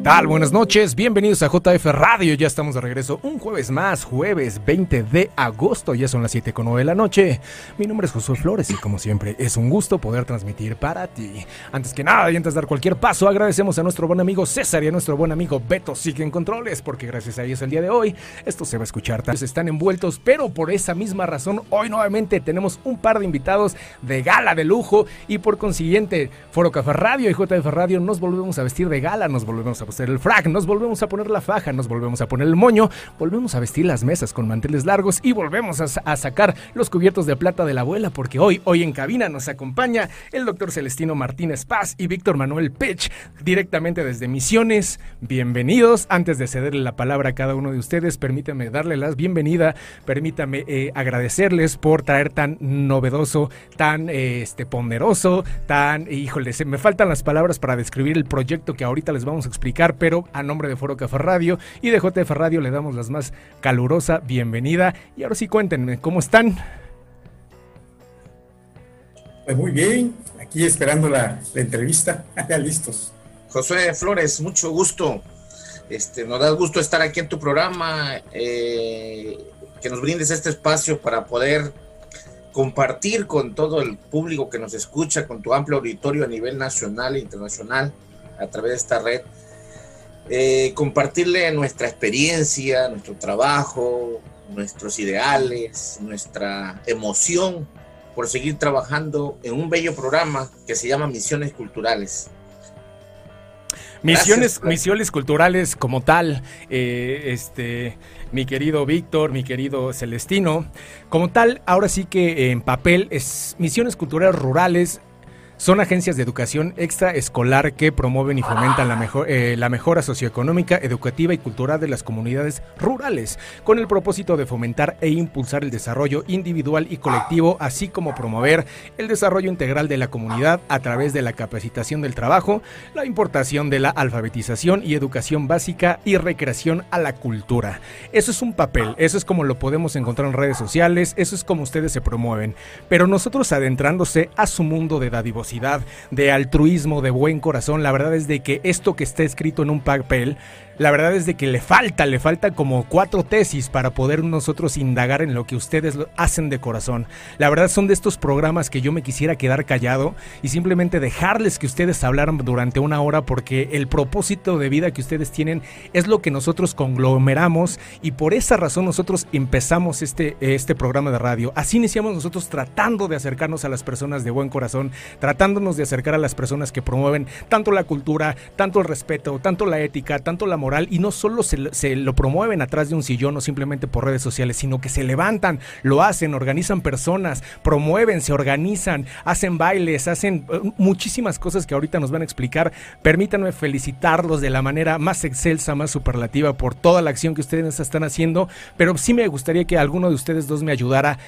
¿Qué tal? Buenas noches, bienvenidos a JF Radio, ya estamos de regreso un jueves más, jueves 20 de agosto, ya son las 7 con 9 de la noche. Mi nombre es Josué Flores y como siempre es un gusto poder transmitir para ti. Antes que nada y antes de dar cualquier paso, agradecemos a nuestro buen amigo César y a nuestro buen amigo Beto Siguen Controles, porque gracias a ellos el día de hoy esto se va a escuchar. Están envueltos, pero por esa misma razón hoy nuevamente tenemos un par de invitados de gala de lujo y por consiguiente Foro Café Radio y JF Radio nos volvemos a vestir de gala, nos volvemos a poner el frac, nos volvemos a poner la faja, nos volvemos a poner el moño, volvemos a vestir las mesas con manteles largos y volvemos a, sacar los cubiertos de plata de la abuela porque hoy, hoy en cabina nos acompaña el doctor Celestino Martínez Paz y Víctor Manuel Pech directamente desde Misiones. Bienvenidos. Antes de cederle la palabra a cada uno de ustedes, permítanme darle la bienvenida, permítame eh, agradecerles por traer tan novedoso, tan eh, este, ponderoso, tan, híjole, me faltan las palabras para describir el proyecto que ahorita les vamos a explicar pero a nombre de Foro Café Radio y de JF Radio le damos las más calurosa bienvenida. Y ahora sí cuéntenme, ¿cómo están? Pues muy bien, aquí esperando la, entrevista, ya listos. José Flores, mucho gusto. Este, nos da gusto estar aquí en tu programa, eh, que nos brindes este espacio para poder compartir con todo el público que nos escucha, con tu amplio auditorio a nivel nacional e internacional a través de esta red, eh, compartirle nuestra experiencia, nuestro trabajo, nuestros ideales, nuestra emoción por seguir trabajando en un bello programa que se llama Misiones Culturales. Misiones, misiones culturales como tal, eh, este, mi querido Víctor, mi querido Celestino, como tal, ahora sí que en papel es misiones culturales rurales son agencias de educación extraescolar que promueven y fomentan la, mejor, eh, la mejora socioeconómica, educativa y cultural de las comunidades rurales, con el propósito de fomentar e impulsar el desarrollo individual y colectivo, así como promover el desarrollo integral de la comunidad a través de la capacitación del trabajo, la importación de la alfabetización y educación básica y recreación a la cultura. Eso es un papel, eso es como lo podemos encontrar en redes sociales, eso es como ustedes se promueven, pero nosotros adentrándose a su mundo de dadivos de altruismo, de buen corazón. La verdad es de que esto que está escrito en un papel la verdad es de que le falta, le falta como cuatro tesis para poder nosotros indagar en lo que ustedes hacen de corazón. La verdad son de estos programas que yo me quisiera quedar callado y simplemente dejarles que ustedes hablaran durante una hora porque el propósito de vida que ustedes tienen es lo que nosotros conglomeramos y por esa razón nosotros empezamos este, este programa de radio. Así iniciamos nosotros tratando de acercarnos a las personas de buen corazón, tratándonos de acercar a las personas que promueven tanto la cultura, tanto el respeto, tanto la ética, tanto la moral y no solo se, lo promueven atrás de un sillón o simplemente por redes sociales, sino que se levantan, lo hacen, organizan personas, promueven, se organizan, hacen bailes, hacen eh, muchísimas cosas que ahorita nos van a explicar. Permítanme felicitarlos de la manera más excelsa, más superlativa por toda la acción que ustedes están haciendo, pero sí me gustaría que alguno de ustedes dos me ayudara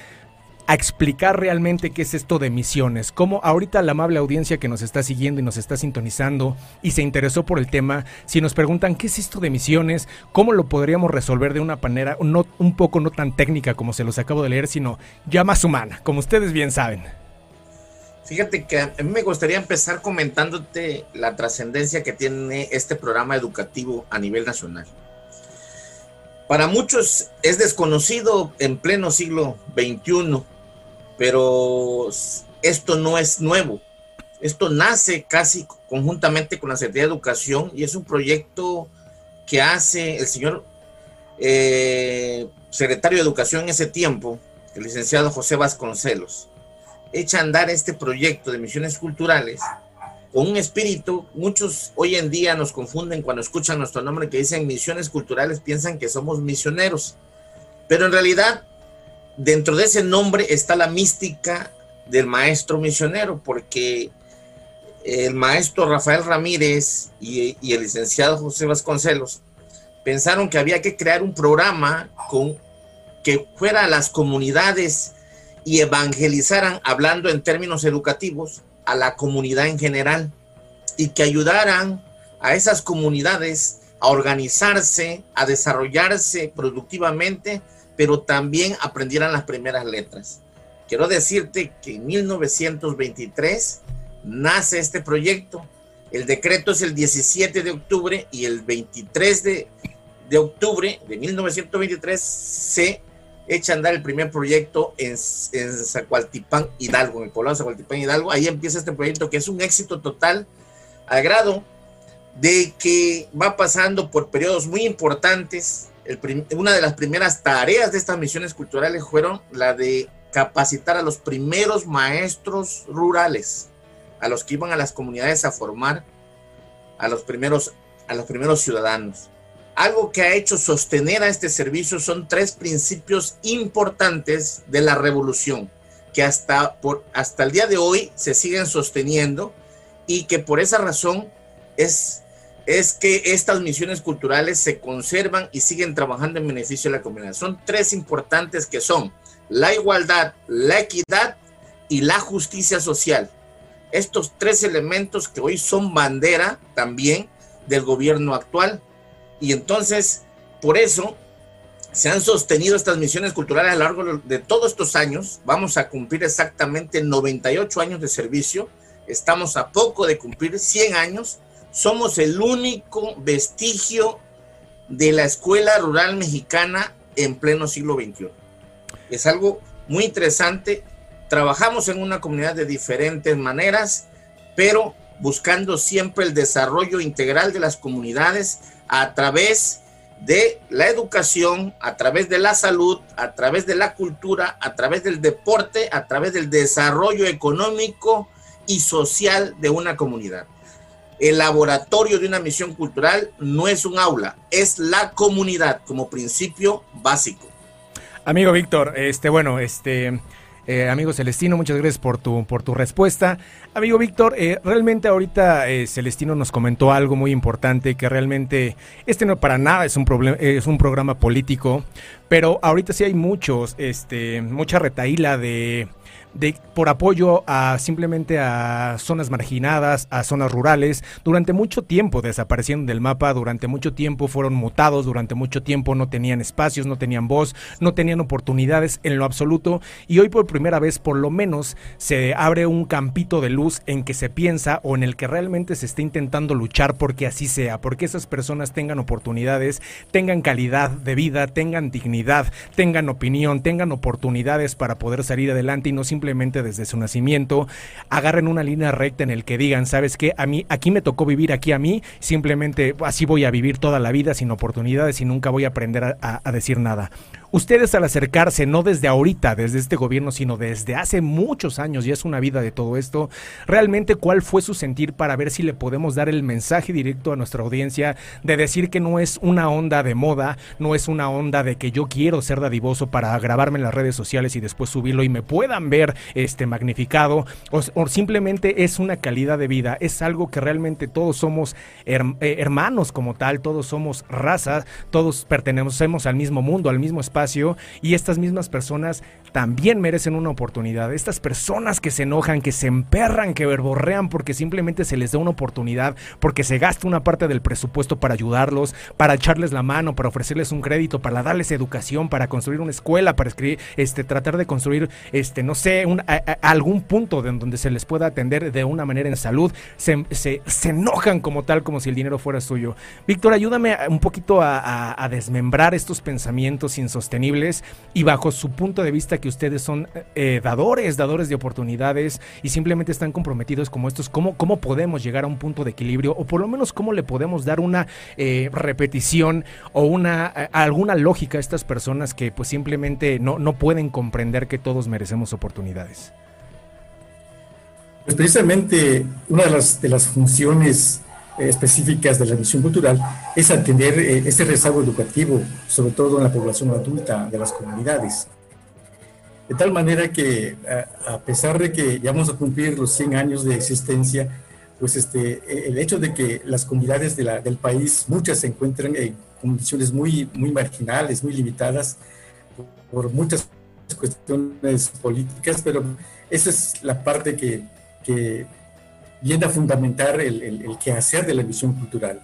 a explicar realmente qué es esto de misiones, cómo ahorita la amable audiencia que nos está siguiendo y nos está sintonizando y se interesó por el tema, si nos preguntan qué es esto de misiones, cómo lo podríamos resolver de una manera no, un poco no tan técnica como se los acabo de leer, sino ya más humana, como ustedes bien saben. Fíjate que a mí me gustaría empezar comentándote la trascendencia que tiene este programa educativo a nivel nacional. Para muchos es desconocido en pleno siglo XXI pero esto no es nuevo. Esto nace casi conjuntamente con la Secretaría de Educación y es un proyecto que hace el señor eh, secretario de Educación en ese tiempo, el licenciado José Vasconcelos. Echa a andar este proyecto de misiones culturales con un espíritu. Muchos hoy en día nos confunden cuando escuchan nuestro nombre que dicen misiones culturales, piensan que somos misioneros. Pero en realidad dentro de ese nombre está la mística del maestro misionero, porque el maestro Rafael Ramírez y, el licenciado José Vasconcelos pensaron que había que crear un programa con, que fuera a las comunidades y evangelizaran, hablando en términos educativos, a la comunidad en general y que ayudaran a esas comunidades a organizarse, a desarrollarse productivamente pero también aprendieran las primeras letras. Quiero decirte que en 1923 nace este proyecto. El decreto es el 17 de octubre y el 23 de, de octubre de 1923 se echa a andar el primer proyecto en, en Zacualtipán, Hidalgo, en el poblado de Zacualtipán, Hidalgo. Ahí empieza este proyecto que es un éxito total, al grado de que va pasando por periodos muy importantes. Una de las primeras tareas de estas misiones culturales fueron la de capacitar a los primeros maestros rurales, a los que iban a las comunidades a formar a los primeros, a los primeros ciudadanos. Algo que ha hecho sostener a este servicio son tres principios importantes de la revolución, que hasta, por, hasta el día de hoy se siguen sosteniendo y que por esa razón es, es que estas misiones culturales se conservan y siguen trabajando en beneficio de la comunidad. Son tres importantes que son la igualdad, la equidad y la justicia social. Estos tres elementos que hoy son bandera también del gobierno actual y entonces, por eso, se han sostenido estas misiones culturales a lo largo de todos estos años. Vamos a cumplir exactamente 98 años de servicio. Estamos a poco de cumplir 100 años. Somos el único vestigio de la escuela rural mexicana en pleno siglo XXI. Es algo muy interesante. Trabajamos en una comunidad de diferentes maneras, pero buscando siempre el desarrollo integral de las comunidades a través de la educación, a través de la salud, a través de la cultura, a través del deporte, a través del desarrollo económico y social de una comunidad. El laboratorio de una misión cultural no es un aula, es la comunidad como principio básico. Amigo Víctor, este bueno, este eh, amigo Celestino, muchas gracias por tu, por tu respuesta. Amigo Víctor, eh, realmente ahorita eh, Celestino nos comentó algo muy importante, que realmente este no para nada es un, problema, es un programa político, pero ahorita sí hay muchos, este, mucha retaíla de de, por apoyo a simplemente a zonas marginadas, a zonas rurales, durante mucho tiempo desaparecieron del mapa, durante mucho tiempo fueron mutados, durante mucho tiempo no tenían espacios, no tenían voz, no tenían oportunidades en lo absoluto. Y hoy por primera vez por lo menos se abre un campito de luz en que se piensa o en el que realmente se está intentando luchar porque así sea, porque esas personas tengan oportunidades, tengan calidad de vida, tengan dignidad, tengan opinión, tengan oportunidades para poder salir adelante y no simplemente desde su nacimiento, agarren una línea recta en el que digan, ¿sabes qué? A mí, aquí me tocó vivir aquí a mí, simplemente así voy a vivir toda la vida sin oportunidades y nunca voy a aprender a decir nada. Ustedes al acercarse, no desde ahorita, desde este gobierno, sino desde hace muchos años, y es una vida de todo esto, realmente cuál fue su sentir para ver si le podemos dar el mensaje directo a nuestra audiencia de decir que no es una onda de moda, no es una onda de que yo quiero ser dadivoso para grabarme en las redes sociales y después subirlo y me puedan ver este magnificado, o, simplemente es una calidad de vida, es algo que realmente todos somos eh, hermanos como tal, todos somos razas, todos pertenecemos al mismo mundo, al mismo espacio y estas mismas personas también merecen una oportunidad. Estas personas que se enojan, que se emperran, que verborrean porque simplemente se les da una oportunidad, porque se gasta una parte del presupuesto para ayudarlos, para echarles la mano, para ofrecerles un crédito, para darles educación, para construir una escuela, para escribir, este, tratar de construir, este, no sé, algún punto donde se les pueda atender de una manera en salud, se, se, enojan como tal, como si el dinero fuera suyo. Víctor, ayúdame un poquito a desmembrar estos pensamientos insostenibles y bajo su punto de vista que ustedes son eh, dadores, dadores de oportunidades y simplemente están comprometidos como estos, ¿cómo, cómo podemos llegar a un punto de equilibrio o por lo menos cómo le podemos dar una eh, repetición o una alguna lógica a estas personas que pues simplemente no, no pueden comprender que todos merecemos oportunidades? Pues precisamente una de las, de las funciones eh, específicas de la misión cultural es atender este rezago educativo, sobre todo en la población adulta de las comunidades. De tal manera que a, pesar de que ya vamos a cumplir los 100 años de existencia, pues este, e, el hecho de que las comunidades de la, del país, muchas se encuentran en condiciones muy, muy marginales, muy limitadas por muchas cuestiones políticas, pero esa es la parte que, que viene a fundamentar el, el, el, quehacer de la misión cultural.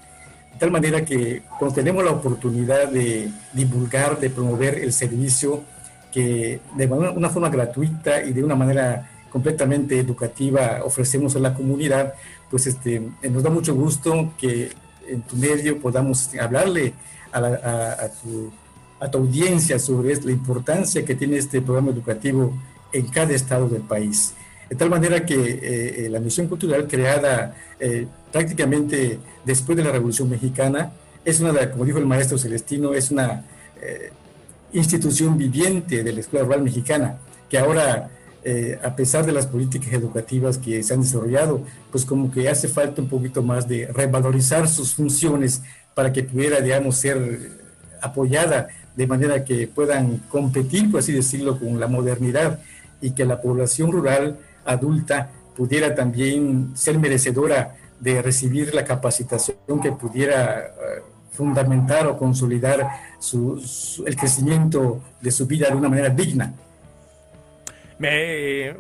De tal manera que cuando tenemos la oportunidad de divulgar, de promover el servicio, que de una forma gratuita y de una manera completamente educativa ofrecemos a la comunidad, pues este, nos da mucho gusto que en tu medio podamos hablarle a, tu, audiencia sobre la importancia que tiene este programa educativo en cada estado del país. De tal manera que eh, eh, la misión cultural creada eh, prácticamente después de la Revolución Mexicana es una, como dijo el maestro Celestino, es una institución viviente de la Escuela Rural Mexicana, que ahora, a pesar de las políticas educativas que se han desarrollado, pues como que hace falta un poquito más de revalorizar sus funciones para que pudiera, digamos, ser apoyada de manera que puedan competir, por así decirlo, con la modernidad y que la población rural adulta pudiera también ser merecedora de recibir la capacitación que pudiera eh, fundamentar o consolidar el crecimiento de su vida de una manera digna. Me,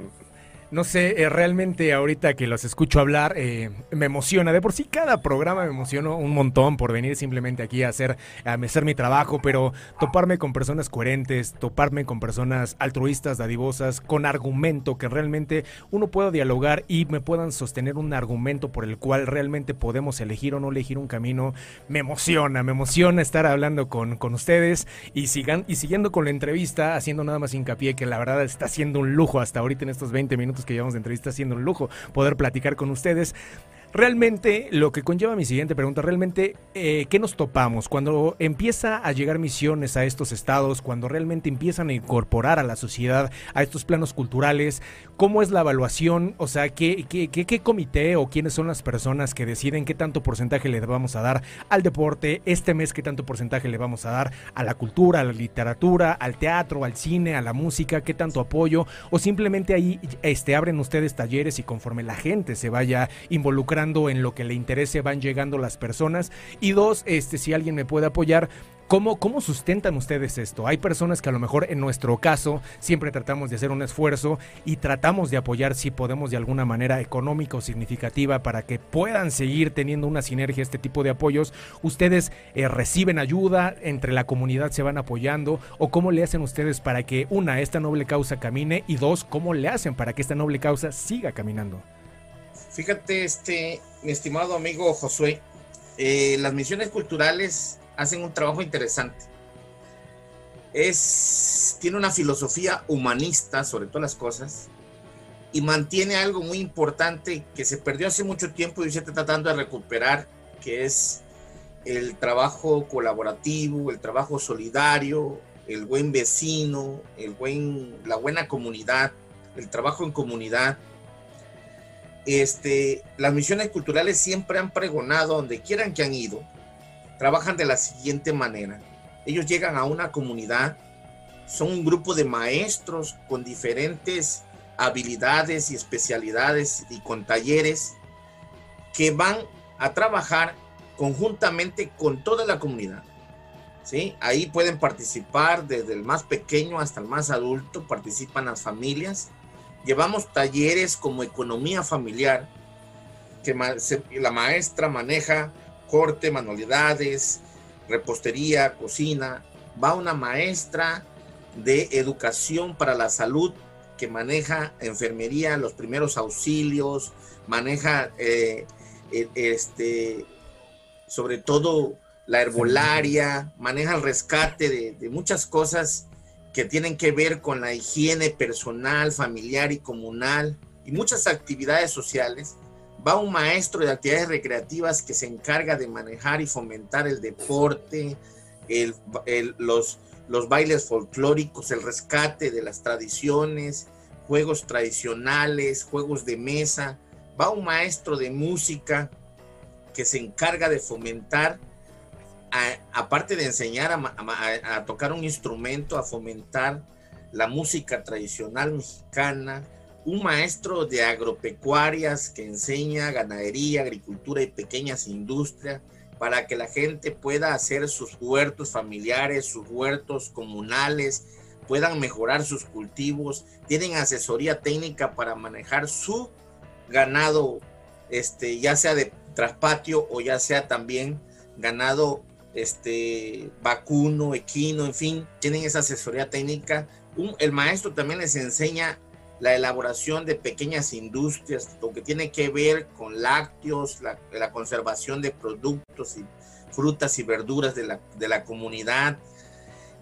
no sé, eh, realmente ahorita que los escucho hablar, eh, me emociona. De por sí cada programa me emociono un montón por venir simplemente aquí a hacer, a hacer mi trabajo, pero toparme con personas coherentes, toparme con personas altruistas, dadivosas, con argumento, que realmente uno pueda dialogar y me puedan sostener un argumento por el cual realmente podemos elegir o no elegir un camino, me emociona, me emociona estar hablando con, con ustedes y, sigan, y siguiendo con la entrevista, haciendo nada más hincapié que la verdad está siendo un lujo hasta ahorita en estos 20 minutos que llevamos de entrevista, siendo un lujo poder platicar con ustedes. Realmente, lo que conlleva mi siguiente pregunta, realmente, eh, ¿qué nos topamos? Cuando empieza a llegar misiones a estos estados, cuando realmente empiezan a incorporar a la sociedad a estos planos culturales, ¿cómo es la evaluación? O sea, ¿qué, qué, qué, comité o quiénes son las personas que deciden qué tanto porcentaje le vamos a dar al deporte, este mes qué tanto porcentaje le vamos a dar a la cultura, a la literatura, al teatro, al cine, a la música, qué tanto apoyo? O simplemente ahí este, abren ustedes talleres y conforme la gente se vaya involucrando, en lo que le interese, van llegando las personas. Y dos, este, si alguien me puede apoyar, ¿Cómo, ¿Cómo sustentan ustedes esto? Hay personas que a lo mejor en nuestro caso siempre tratamos de hacer un esfuerzo y tratamos de apoyar si podemos de alguna manera económica o significativa para que puedan seguir teniendo una sinergia este tipo de apoyos. ¿Ustedes eh, reciben ayuda? ¿Entre la comunidad se van apoyando? ¿O cómo le hacen ustedes para que una, esta noble causa camine? Y dos, ¿cómo le hacen para que esta noble causa siga caminando? Fíjate, este, mi estimado amigo Josué, eh, las misiones culturales hacen un trabajo interesante. Es, tiene una filosofía humanista sobre todas las cosas y mantiene algo muy importante que se perdió hace mucho tiempo y se está tratando de recuperar, que es el trabajo colaborativo, el trabajo solidario, el buen vecino, el buen, la buena comunidad, el trabajo en comunidad este, las misiones culturales siempre han pregonado, donde quieran que han ido, trabajan de la siguiente manera. Ellos llegan a una comunidad, son un grupo de maestros con diferentes habilidades y especialidades y con talleres que van a trabajar conjuntamente con toda la comunidad. ¿sí? Ahí pueden participar desde el más pequeño hasta el más adulto, participan las familias Llevamos talleres como economía familiar, que la maestra maneja corte, manualidades, repostería, cocina. Va una maestra de educación para la salud que maneja enfermería, los primeros auxilios, maneja eh, e, este, sobre todo la herbolaria, maneja el rescate de, de muchas cosas que tienen que ver con la higiene personal, familiar y comunal y muchas actividades sociales, va un maestro de actividades recreativas que se encarga de manejar y fomentar el deporte, los, bailes folclóricos, el rescate de las tradiciones, juegos tradicionales, juegos de mesa. Va un maestro de música que se encarga de fomentar aparte de enseñar a, tocar un instrumento, a fomentar la música tradicional mexicana, un maestro de agropecuarias que enseña ganadería, agricultura y pequeñas industrias para que la gente pueda hacer sus huertos familiares, sus huertos comunales, puedan mejorar sus cultivos, tienen asesoría técnica para manejar su ganado, este, ya sea de traspatio o ya sea también ganado este, vacuno, equino, en fin, tienen esa asesoría técnica. el maestro también les enseña la elaboración de pequeñas industrias, lo que tiene que ver con lácteos, la, la conservación de productos y frutas y verduras de la, de la comunidad,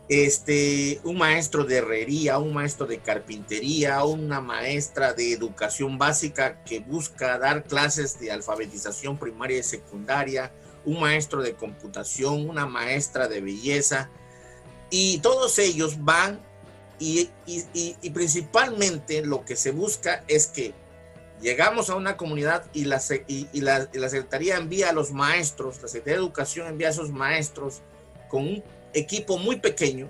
este, un maestro de herrería, un maestro de carpintería, una maestra de educación básica que busca dar clases de alfabetización primaria y secundaria, un maestro de computación, una maestra de belleza, y todos ellos van y, y, principalmente lo que se busca es que llegamos a una comunidad y la, y, la, la Secretaría envía a los maestros, la Secretaría de Educación envía a esos maestros con un equipo muy pequeño,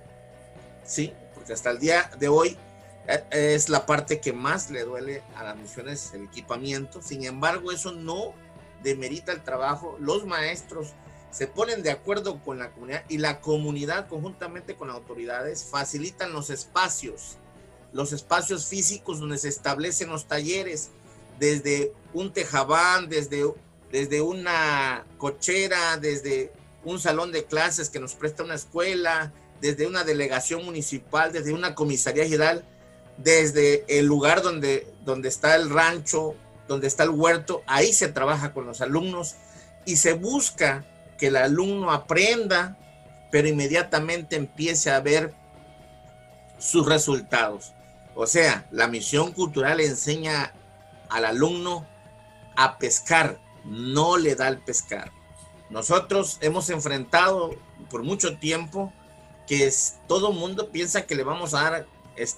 ¿sí? Porque hasta el día de hoy eh, es la parte que más le duele a las misiones, el equipamiento. Sin embargo, eso no demerita el trabajo. Los maestros se ponen de acuerdo con la comunidad y la comunidad conjuntamente con las autoridades facilitan los espacios, los espacios físicos donde se establecen los talleres, desde un tejabán, desde, desde una cochera, desde un salón de clases que nos presta una escuela, desde una delegación municipal, desde una comisaría general, desde el lugar donde, donde está el rancho, donde está el huerto, ahí se trabaja con los alumnos y se busca que el alumno aprenda, pero inmediatamente empiece a ver sus resultados. O sea, la misión cultural enseña al alumno a pescar, no le da el pescar. Nosotros hemos enfrentado por mucho tiempo que es, todo mundo piensa que le vamos a dar,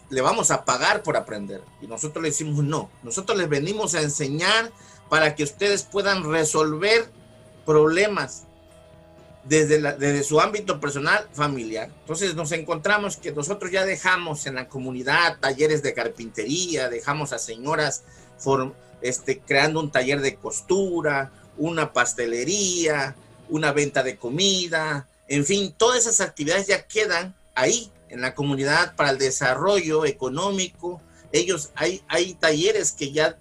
le vamos a pagar por aprender. Y nosotros le decimos no. Nosotros les venimos a enseñar para que ustedes puedan resolver problemas desde, desde su ámbito personal, familiar. Entonces nos encontramos que nosotros ya dejamos en la comunidad talleres de carpintería, dejamos a señoras este, creando un taller de costura, una pastelería, una venta de comida, en fin, todas esas actividades ya quedan ahí en la comunidad para el desarrollo económico. Ellos hay, hay talleres que ya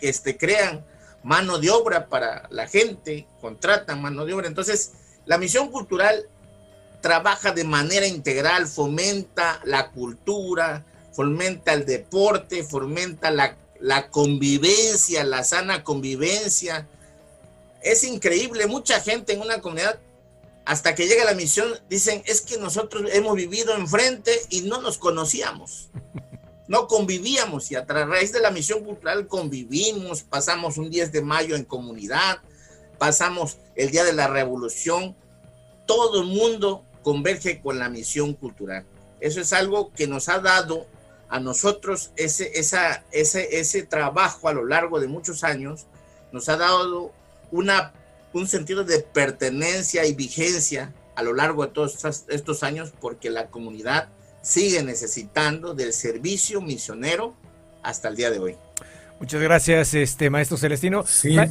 este, crean mano de obra para la gente, contratan mano de obra. Entonces, la misión cultural trabaja de manera integral, fomenta la cultura, fomenta el deporte, fomenta la, la convivencia, la sana convivencia, es increíble, mucha gente en una comunidad, hasta que llega la misión, dicen, es que nosotros hemos vivido enfrente y no nos conocíamos, no convivíamos y a través de la misión cultural convivimos, pasamos un 10 de mayo en comunidad, pasamos el Día de la Revolución, todo el mundo converge con la misión cultural. Eso es algo que nos ha dado a nosotros ese, esa, ese, ese trabajo a lo largo de muchos años, nos ha dado una, un sentido de pertenencia y vigencia a lo largo de todos estos años porque la comunidad sigue necesitando del servicio misionero hasta el día de hoy. Muchas gracias, este maestro Celestino.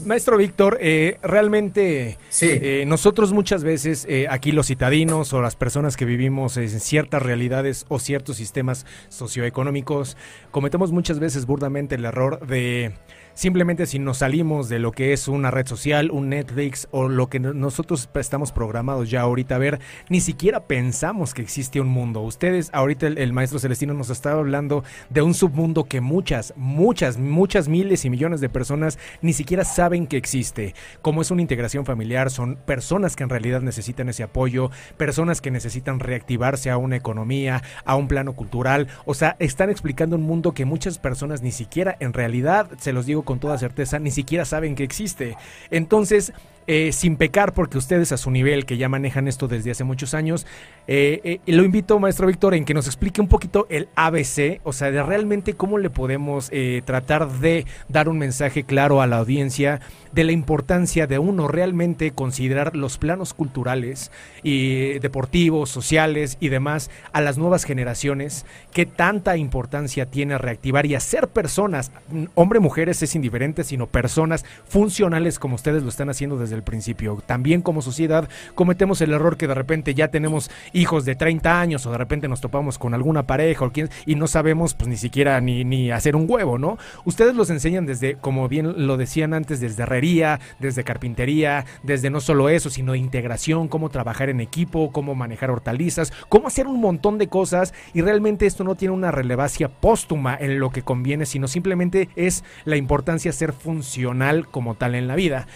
maestro Víctor, eh, realmente eh, nosotros muchas veces, eh, aquí los citadinos o las personas que vivimos en ciertas realidades o ciertos sistemas socioeconómicos, cometemos muchas veces burdamente el error de simplemente si nos salimos de lo que es una red social, un Netflix o lo que nosotros estamos programados ya ahorita a ver, ni siquiera pensamos que existe un mundo. Ustedes, ahorita el, maestro Celestino nos estaba hablando de un submundo que muchas, muchas, muchas miles y millones de personas ni siquiera saben que existe. Como es una integración familiar, son personas que en realidad necesitan ese apoyo, personas que necesitan reactivarse a una economía, a un plano cultural. O sea, están explicando un mundo que muchas personas ni siquiera en realidad, se los digo con toda certeza, ni siquiera saben que existe. Entonces, eh, sin pecar, porque ustedes a su nivel, que ya manejan esto desde hace muchos años, eh, eh, lo invito, maestro Víctor, en que nos explique un poquito el ABC, o sea, de realmente cómo le podemos tratar de dar un mensaje claro a la audiencia de la importancia de uno realmente considerar los planos culturales y deportivos, sociales y demás a las nuevas generaciones, qué tanta importancia tiene reactivar y hacer personas, hombre, mujeres es indiferente, sino personas funcionales como ustedes lo están haciendo desde el principio. También como sociedad cometemos el error que de repente ya tenemos hijos de 30 años o de repente nos topamos con alguna pareja o y no sabemos pues ni siquiera ni, ni hacer un huevo, ¿no? Ustedes los enseñan desde, como bien lo decían antes, desde herrería, desde carpintería, desde no solo eso, sino integración, cómo trabajar en equipo, cómo manejar hortalizas, cómo hacer un montón de cosas y realmente esto no tiene una relevancia póstuma en lo que conviene, sino simplemente es la importancia de ser funcional como tal en la vida.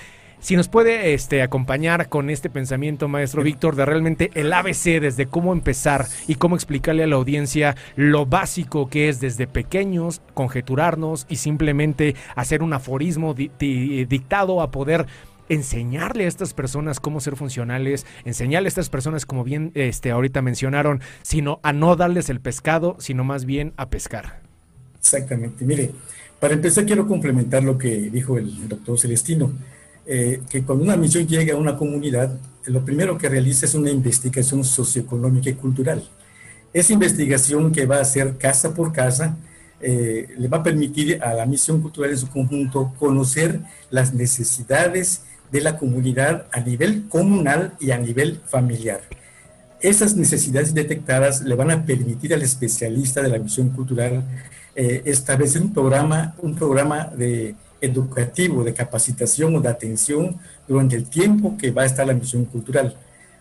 Si nos puede este, acompañar con este pensamiento, maestro Víctor, de realmente el ABC, desde cómo empezar y cómo explicarle a la audiencia lo básico que es desde pequeños, conjeturarnos y simplemente hacer un aforismo dictado a poder enseñarle a estas personas cómo ser funcionales, enseñarle a estas personas, como bien este, ahorita mencionaron, sino a no darles el pescado, sino más bien a pescar. Exactamente. Mire, para empezar quiero complementar lo que dijo el doctor Celestino. Eh, que cuando una misión llega a una comunidad, lo primero que realiza es una investigación socioeconómica y cultural. Esa investigación que va a hacer casa por casa eh, le va a permitir a la misión cultural en su conjunto conocer las necesidades de la comunidad a nivel comunal y a nivel familiar. Esas necesidades detectadas le van a permitir al especialista de la misión cultural eh, establecer un programa, un programa de educativo, de capacitación o de atención durante el tiempo que va a estar la misión cultural.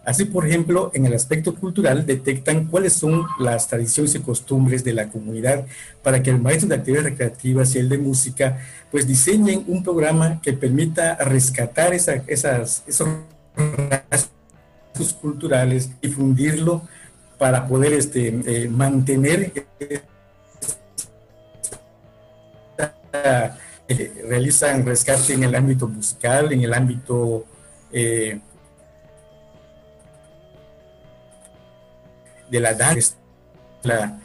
Así, por ejemplo, en el aspecto cultural detectan cuáles son las tradiciones y costumbres de la comunidad para que el maestro de actividades recreativas y el de música pues diseñen un programa que permita rescatar esas, esos rasgos culturales, difundirlo para poder este, eh, mantener eh, realizan rescate en el ámbito musical, en el ámbito eh, de la danza, la,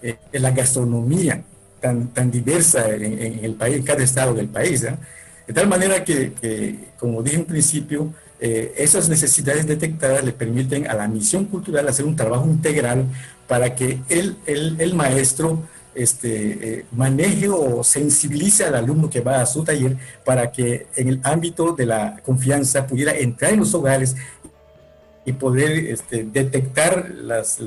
eh, la gastronomía tan, tan diversa en, el país, en cada estado del país. De tal manera que, como dije en principio, esas necesidades detectadas le permiten a la misión cultural hacer un trabajo integral para que el, el maestro este, eh, maneje o sensibilice al alumno que va a su taller para que en el ámbito de la confianza pudiera entrar en los hogares y poder este, detectar las,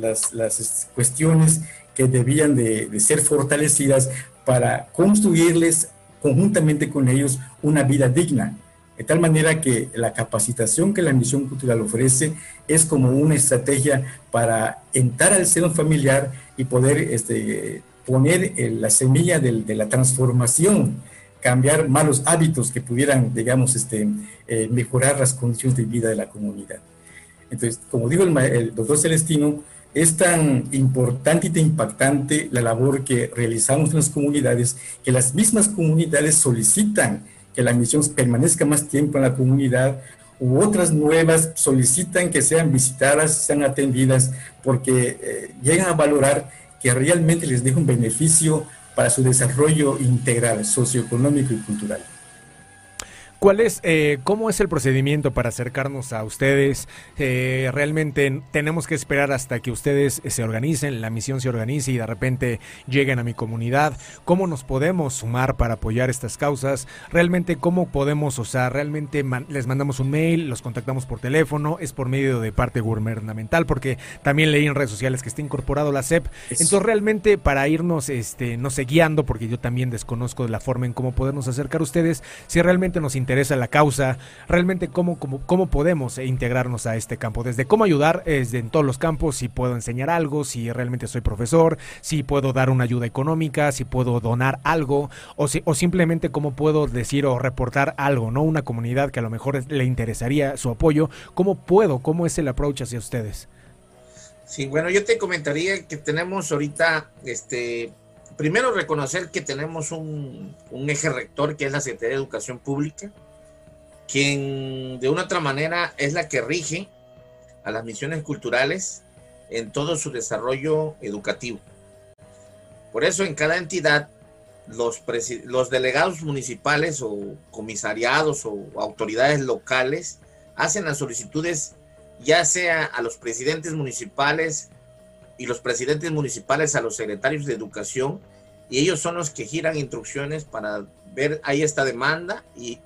cuestiones que debían de, ser fortalecidas para construirles conjuntamente con ellos una vida digna. De tal manera que la capacitación que la misión cultural ofrece es como una estrategia para entrar al seno familiar y poder este, poner eh, la semilla de, la transformación, cambiar malos hábitos que pudieran, digamos, este, eh, mejorar las condiciones de vida de la comunidad. Entonces, como dijo el, doctor Celestino, es tan importante y tan impactante la labor que realizamos en las comunidades, que las mismas comunidades solicitan que la misión permanezca más tiempo en la comunidad, u otras nuevas solicitan que sean visitadas, sean atendidas, porque eh, llegan a valorar que realmente les deje un beneficio para su desarrollo integral, socioeconómico y cultural. ¿Cuál es, eh, cómo es el procedimiento para acercarnos a ustedes? Eh, realmente tenemos que esperar hasta que ustedes se organicen, la misión se organice y de repente lleguen a mi comunidad. ¿Cómo nos podemos sumar para apoyar estas causas? Realmente, ¿cómo podemos, o sea, realmente les mandamos un mail, los contactamos por teléfono, es por medio de parte gubernamental, porque también leí en redes sociales que está incorporado la CEP. Entonces, realmente, para irnos, este, no sé, guiando, porque yo también desconozco la forma en cómo podernos acercar a ustedes, si realmente nos interesa interesa la causa, realmente cómo, cómo, cómo podemos integrarnos a este campo, desde cómo ayudar desde en todos los campos, si puedo enseñar algo, si realmente soy profesor, si puedo dar una ayuda económica, si puedo donar algo, o, si, o simplemente cómo puedo decir o reportar algo, ¿no? Una comunidad que a lo mejor le interesaría su apoyo, ¿cómo puedo? ¿Cómo es el approach hacia ustedes? Sí, bueno, yo te comentaría que tenemos ahorita este primero reconocer que tenemos un, eje rector que es la Secretaría de Educación Pública, quien de una otra manera es la que rige a las misiones culturales en todo su desarrollo educativo. Por eso en cada entidad los delegados municipales o comisariados o autoridades locales hacen las solicitudes ya sea a los presidentes municipales y los presidentes municipales a los secretarios de educación y ellos son los que giran instrucciones para ver ahí esta demanda y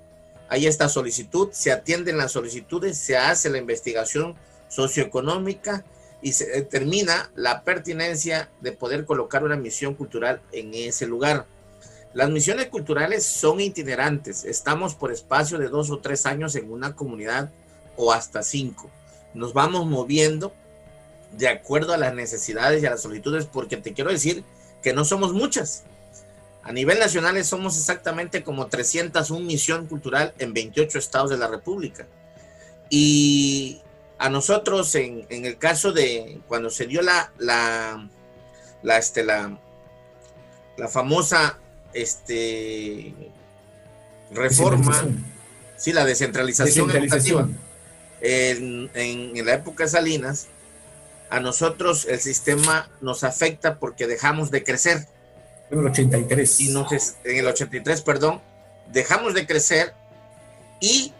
hay esta solicitud, se atienden las solicitudes, se hace la investigación socioeconómica y se determina la pertinencia de poder colocar una misión cultural en ese lugar. Las misiones culturales son itinerantes, estamos por espacio de dos o tres años en una comunidad o hasta cinco. Nos vamos moviendo de acuerdo a las necesidades y a las solicitudes, porque te quiero decir que no somos muchas. A nivel nacional somos exactamente como 301 misión cultural en 28 estados de la República. Y a nosotros, en, el caso de cuando se dio la, la, la, este, la, famosa este, reforma, sí, la descentralización, en, en la época de Salinas, a nosotros el sistema nos afecta porque dejamos de crecer en el 83. Y nos, en el 83, perdón, dejamos de crecer y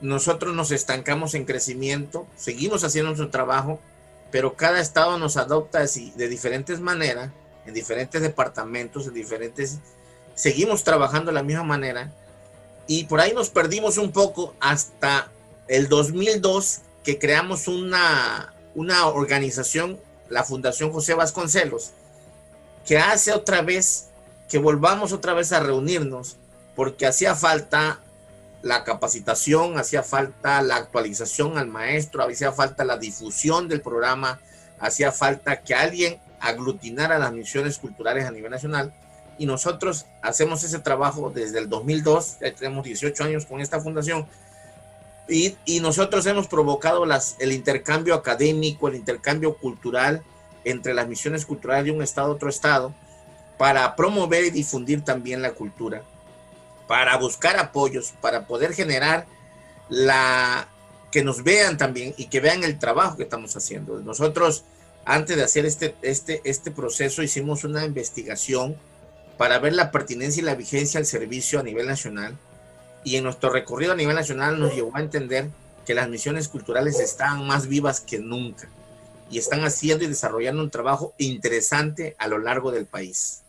nosotros nos estancamos en crecimiento, seguimos haciendo nuestro trabajo, pero cada estado nos adopta así, de diferentes maneras, en diferentes departamentos, en diferentes... Seguimos trabajando de la misma manera y por ahí nos perdimos un poco hasta el 2002 que creamos una, una organización, la Fundación José Vasconcelos, que hace otra vez que volvamos otra vez a reunirnos, porque hacía falta la capacitación, hacía falta la actualización al maestro, hacía falta la difusión del programa, hacía falta que alguien aglutinara las misiones culturales a nivel nacional. Y nosotros hacemos ese trabajo desde el 2002, ya tenemos 18 años con esta fundación, y, nosotros hemos provocado el intercambio académico, el intercambio cultural, entre las misiones culturales de un estado a otro estado para promover y difundir también la cultura, para buscar apoyos, para poder generar la que nos vean también y que vean el trabajo que estamos haciendo. Nosotros antes de hacer este, este, este proceso hicimos una investigación para ver la pertinencia y la vigencia del servicio a nivel nacional y en nuestro recorrido a nivel nacional nos llevó a entender que las misiones culturales están más vivas que nunca y están haciendo y desarrollando un trabajo interesante a lo largo del país.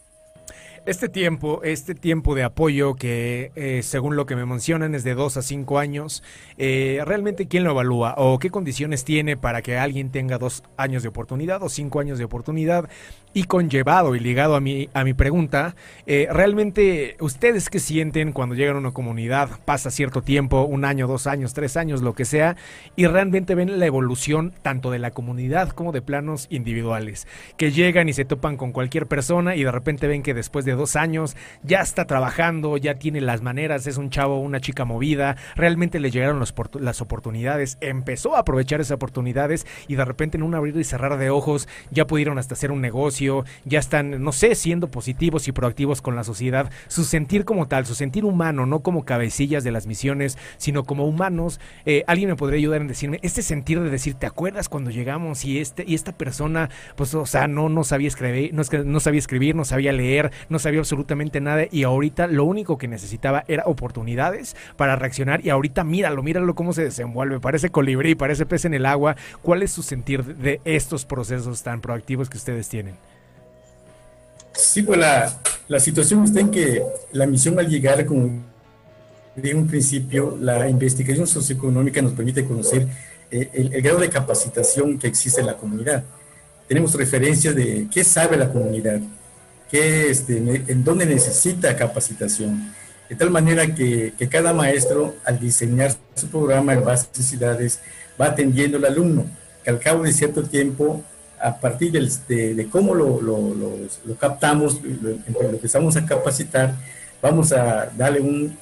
Este tiempo, este tiempo de apoyo que eh, según lo que me mencionan es de dos a cinco años, eh, ¿realmente quién lo evalúa o qué condiciones tiene para que alguien tenga dos años de oportunidad o cinco años de oportunidad? Y conllevado y ligado a mi, a mi pregunta, eh, ¿realmente ustedes qué sienten cuando llegan a una comunidad, pasa cierto tiempo, un año, dos años, tres años, lo que sea, y realmente ven la evolución tanto de la comunidad como de planos individuales? Que llegan y se topan con cualquier persona y de repente ven que después de dos años ya está trabajando, ya tiene las maneras, es un chavo, una chica movida, realmente le llegaron las oportunidades, empezó a aprovechar esas oportunidades y de repente en un abrir y cerrar de ojos ya pudieron hasta hacer un negocio ya están, no sé, siendo positivos y proactivos con la sociedad, su sentir como tal, su sentir humano, no como cabecillas de las misiones, sino como humanos. Eh, alguien me podría ayudar en decirme, este sentir de decir, ¿te acuerdas cuando llegamos y este y esta persona, pues, o sea, no, no sabía escribir, no, no sabía escribir, no sabía leer, no sabía absolutamente nada y ahorita lo único que necesitaba era oportunidades para reaccionar y ahorita míralo, míralo cómo se desenvuelve, parece colibrí, parece pez en el agua. ¿Cuál es su sentir de estos procesos tan proactivos que ustedes tienen? Sí, pues la, situación está en que la misión al llegar, como de un principio, la investigación socioeconómica nos permite conocer eh, el, grado de capacitación que existe en la comunidad. Tenemos referencias de qué sabe la comunidad, qué, este, en dónde necesita capacitación. De tal manera que, cada maestro, al diseñar su programa en base a necesidades, va atendiendo al alumno, que al cabo de cierto tiempo a partir de, cómo lo, captamos, lo, empezamos a capacitar, vamos a darle un,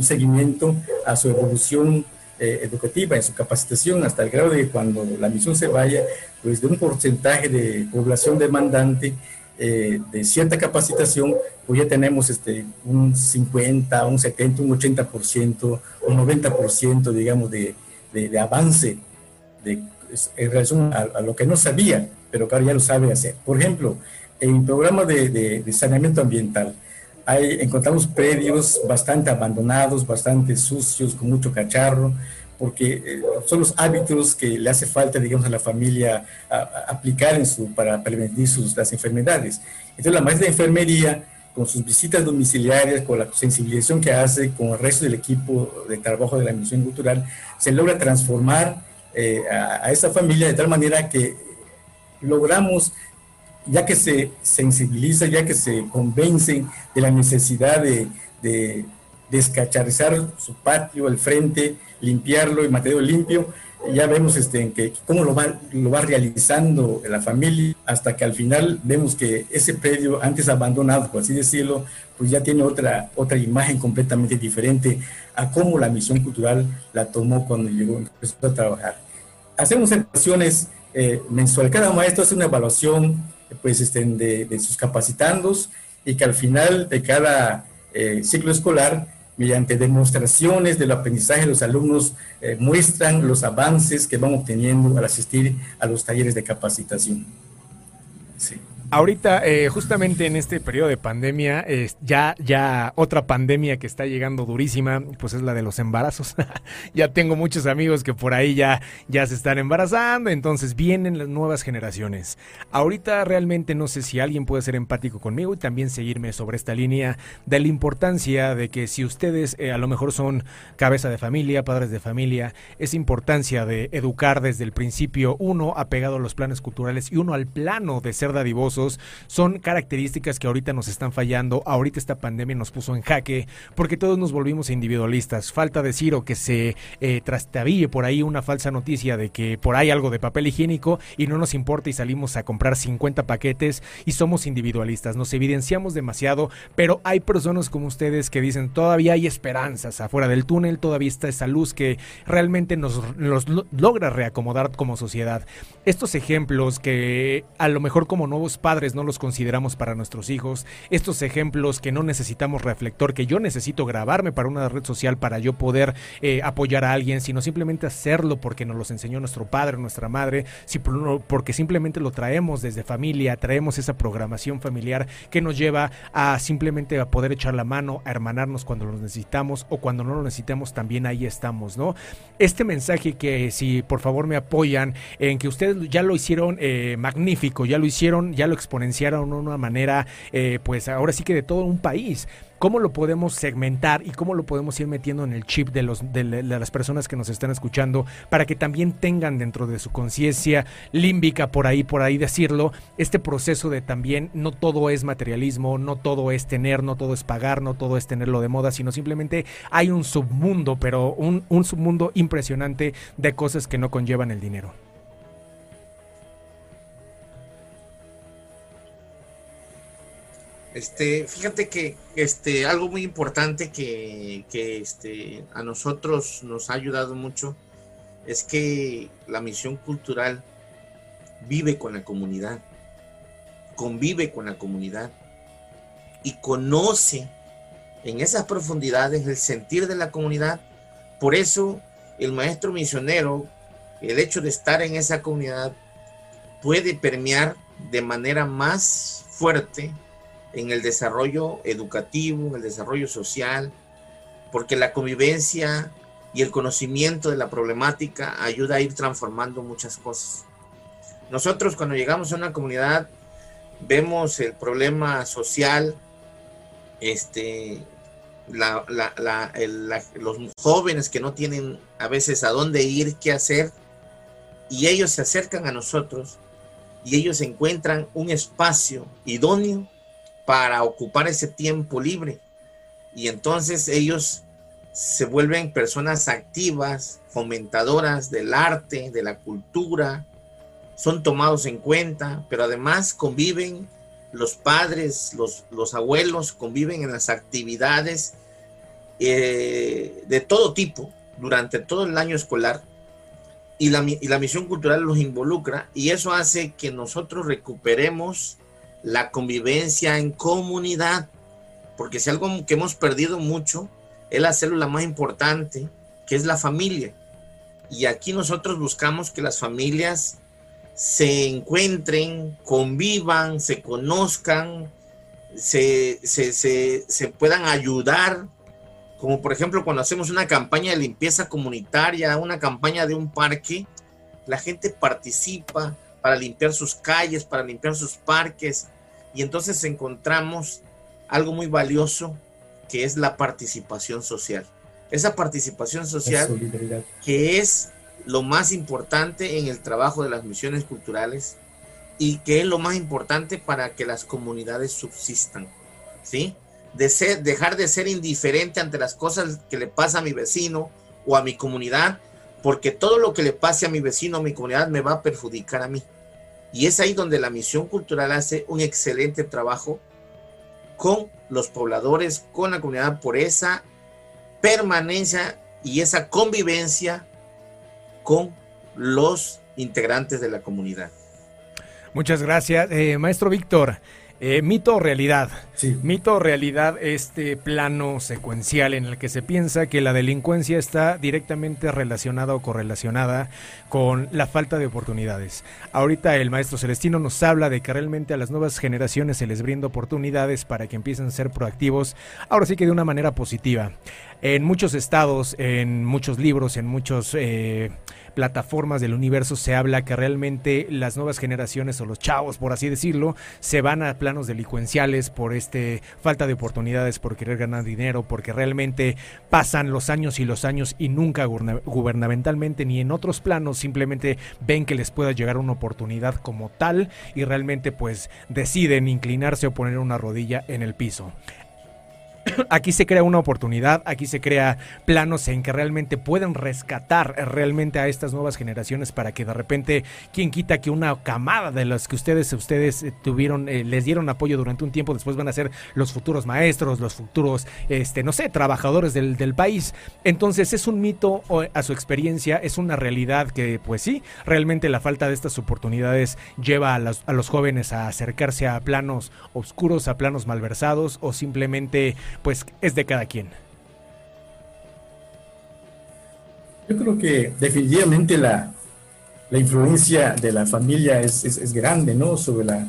seguimiento a su evolución eh, educativa, en su capacitación, hasta el grado de cuando la misión se vaya, pues de un porcentaje de población demandante eh, de cierta capacitación, pues ya tenemos este, un 50, un 70, un 80%, un 90%, digamos, de, de avance de en relación a, lo que no sabía, pero que ahora ya lo sabe hacer. Por ejemplo, en programa de, de, saneamiento ambiental, hay, encontramos predios bastante abandonados, bastante sucios, con mucho cacharro, porque eh, son los hábitos que le hace falta, digamos, a la familia aplicar en su, para prevenir sus, las enfermedades. Entonces, la maestra de enfermería con sus visitas domiciliarias, con la sensibilización que hace con el resto del equipo de trabajo de la misión cultural, se logra transformar eh, a, esa familia de tal manera que logramos, ya que se sensibiliza, ya que se convencen de la necesidad de, de descacharizar su patio, el frente, limpiarlo y material limpio, ya vemos este, que cómo lo va, lo va realizando la familia hasta que al final vemos que ese predio antes abandonado, por así decirlo, pues ya tiene otra, otra imagen completamente diferente a cómo la misión cultural la tomó cuando llegó, empezó a trabajar. Hacemos evaluaciones eh, mensuales, cada maestro hace una evaluación pues, este, de, de, sus capacitandos y que al final de cada eh, ciclo escolar mediante demostraciones del aprendizaje, los alumnos eh, muestran los avances que van obteniendo al asistir a los talleres de capacitación. Ahorita, eh, justamente en este periodo de pandemia, ya, ya otra pandemia que está llegando durísima, pues es la de los embarazos. ya tengo muchos amigos que por ahí ya, ya se están embarazando, entonces vienen las nuevas generaciones. Ahorita realmente no sé si alguien puede ser empático conmigo y también seguirme sobre esta línea de la importancia de que si ustedes eh, a lo mejor son cabeza de familia, padres de familia, esa importancia de educar desde el principio, uno apegado a los planes culturales y uno al plano de ser dadivoso son características que ahorita nos están fallando, ahorita esta pandemia nos puso en jaque, porque todos nos volvimos individualistas. Falta decir o que se eh, trastabille por ahí una falsa noticia de que por ahí algo de papel higiénico y no nos importa y salimos a comprar 50 paquetes y somos individualistas, nos evidenciamos demasiado, pero hay personas como ustedes que dicen todavía hay esperanzas afuera del túnel, todavía está esa luz que realmente nos, logra reacomodar como sociedad. Estos ejemplos que a lo mejor como nuevos padres no los consideramos para nuestros hijos, estos ejemplos que no necesitamos reflector, que yo necesito grabarme para una red social para yo poder eh, apoyar a alguien, sino simplemente hacerlo porque nos los enseñó nuestro padre, nuestra madre, porque simplemente lo traemos desde familia, traemos esa programación familiar que nos lleva a simplemente a poder echar la mano, a hermanarnos cuando lo necesitamos o cuando no lo necesitamos también ahí estamos, ¿no? Este mensaje que si por favor me apoyan en que ustedes ya lo hicieron eh, magnífico, ya lo hicieron, ya lo exponenciaron de una manera, eh, pues ahora sí que de todo un país. ¿Cómo lo podemos segmentar y cómo lo podemos ir metiendo en el chip de, los, de, las personas que nos están escuchando para que también tengan dentro de su conciencia límbica, por ahí, por ahí decirlo, este proceso de también no todo es materialismo, no todo es tener, no todo es pagar, no todo es tenerlo de moda, sino simplemente hay un submundo, pero un, un submundo impresionante de cosas que no conllevan el dinero. Este, fíjate que este, algo muy importante que, este, a nosotros nos ha ayudado mucho es que la misión cultural vive con la comunidad, convive con la comunidad y conoce en esas profundidades el sentir de la comunidad. Por eso el maestro misionero, el hecho de estar en esa comunidad, puede permear de manera más fuerte en el desarrollo educativo, en el desarrollo social, porque la convivencia y el conocimiento de la problemática ayuda a ir transformando muchas cosas. Nosotros cuando llegamos a una comunidad vemos el problema social, este, los jóvenes que no tienen a veces a dónde ir, qué hacer, y ellos se acercan a nosotros y ellos encuentran un espacio idóneo para ocupar ese tiempo libre. Y entonces ellos se vuelven personas activas, fomentadoras del arte, de la cultura, son tomados en cuenta, pero además conviven los padres, los, los abuelos, conviven en las actividades eh, de todo tipo durante todo el año escolar y la, y la misión cultural los involucra y eso hace que nosotros recuperemos la convivencia en comunidad, porque si algo que hemos perdido mucho es la célula más importante, que es la familia. Y aquí nosotros buscamos que las familias se encuentren, convivan, se conozcan, se, se, puedan ayudar, como por ejemplo cuando hacemos una campaña de limpieza comunitaria, una campaña de un parque, la gente participa, para limpiar sus calles, para limpiar sus parques. Y entonces encontramos algo muy valioso que es la participación social. Esa participación social que es lo más importante en el trabajo de las misiones culturales y que es lo más importante para que las comunidades subsistan, ¿sí? De ser, dejar de ser indiferente ante las cosas que le pasa a mi vecino o a mi comunidad, porque todo lo que le pase a mi vecino o a mi comunidad me va a perjudicar a mí. Y es ahí donde la misión cultural hace un excelente trabajo con los pobladores, con la comunidad, por esa permanencia y esa convivencia con los integrantes de la comunidad. Muchas gracias, eh, maestro Víctor. Eh, mito o realidad. Sí. Mito o realidad, este plano secuencial en el que se piensa que la delincuencia está directamente relacionada o correlacionada con la falta de oportunidades. Ahorita el maestro Celestino nos habla de que realmente a las nuevas generaciones se les brinda oportunidades para que empiecen a ser proactivos, ahora sí que de una manera positiva. En muchos estados, en muchos libros, en muchos... Eh, plataformas del universo se habla que realmente las nuevas generaciones o los chavos, por así decirlo, se van a planos delincuenciales por este falta de oportunidades, por querer ganar dinero, porque realmente pasan los años y los años y nunca gubernamentalmente ni en otros planos simplemente ven que les pueda llegar una oportunidad como tal y realmente pues deciden inclinarse o poner una rodilla en el piso. aquí se crea una oportunidad, aquí se crea planos en que realmente pueden rescatar realmente a estas nuevas generaciones para que de repente, quien quita que una camada de las que ustedes, ustedes eh, tuvieron, eh, les dieron apoyo durante un tiempo, después van a ser los futuros maestros, los futuros, este, no sé, trabajadores del, del país. Entonces es un mito a su experiencia, es una realidad que pues sí, realmente la falta de estas oportunidades lleva a, a los jóvenes a acercarse a planos oscuros, a planos malversados o simplemente pues es de cada quien. Yo creo que definitivamente la, la influencia de la familia es, es, grande, ¿no? Sobre la,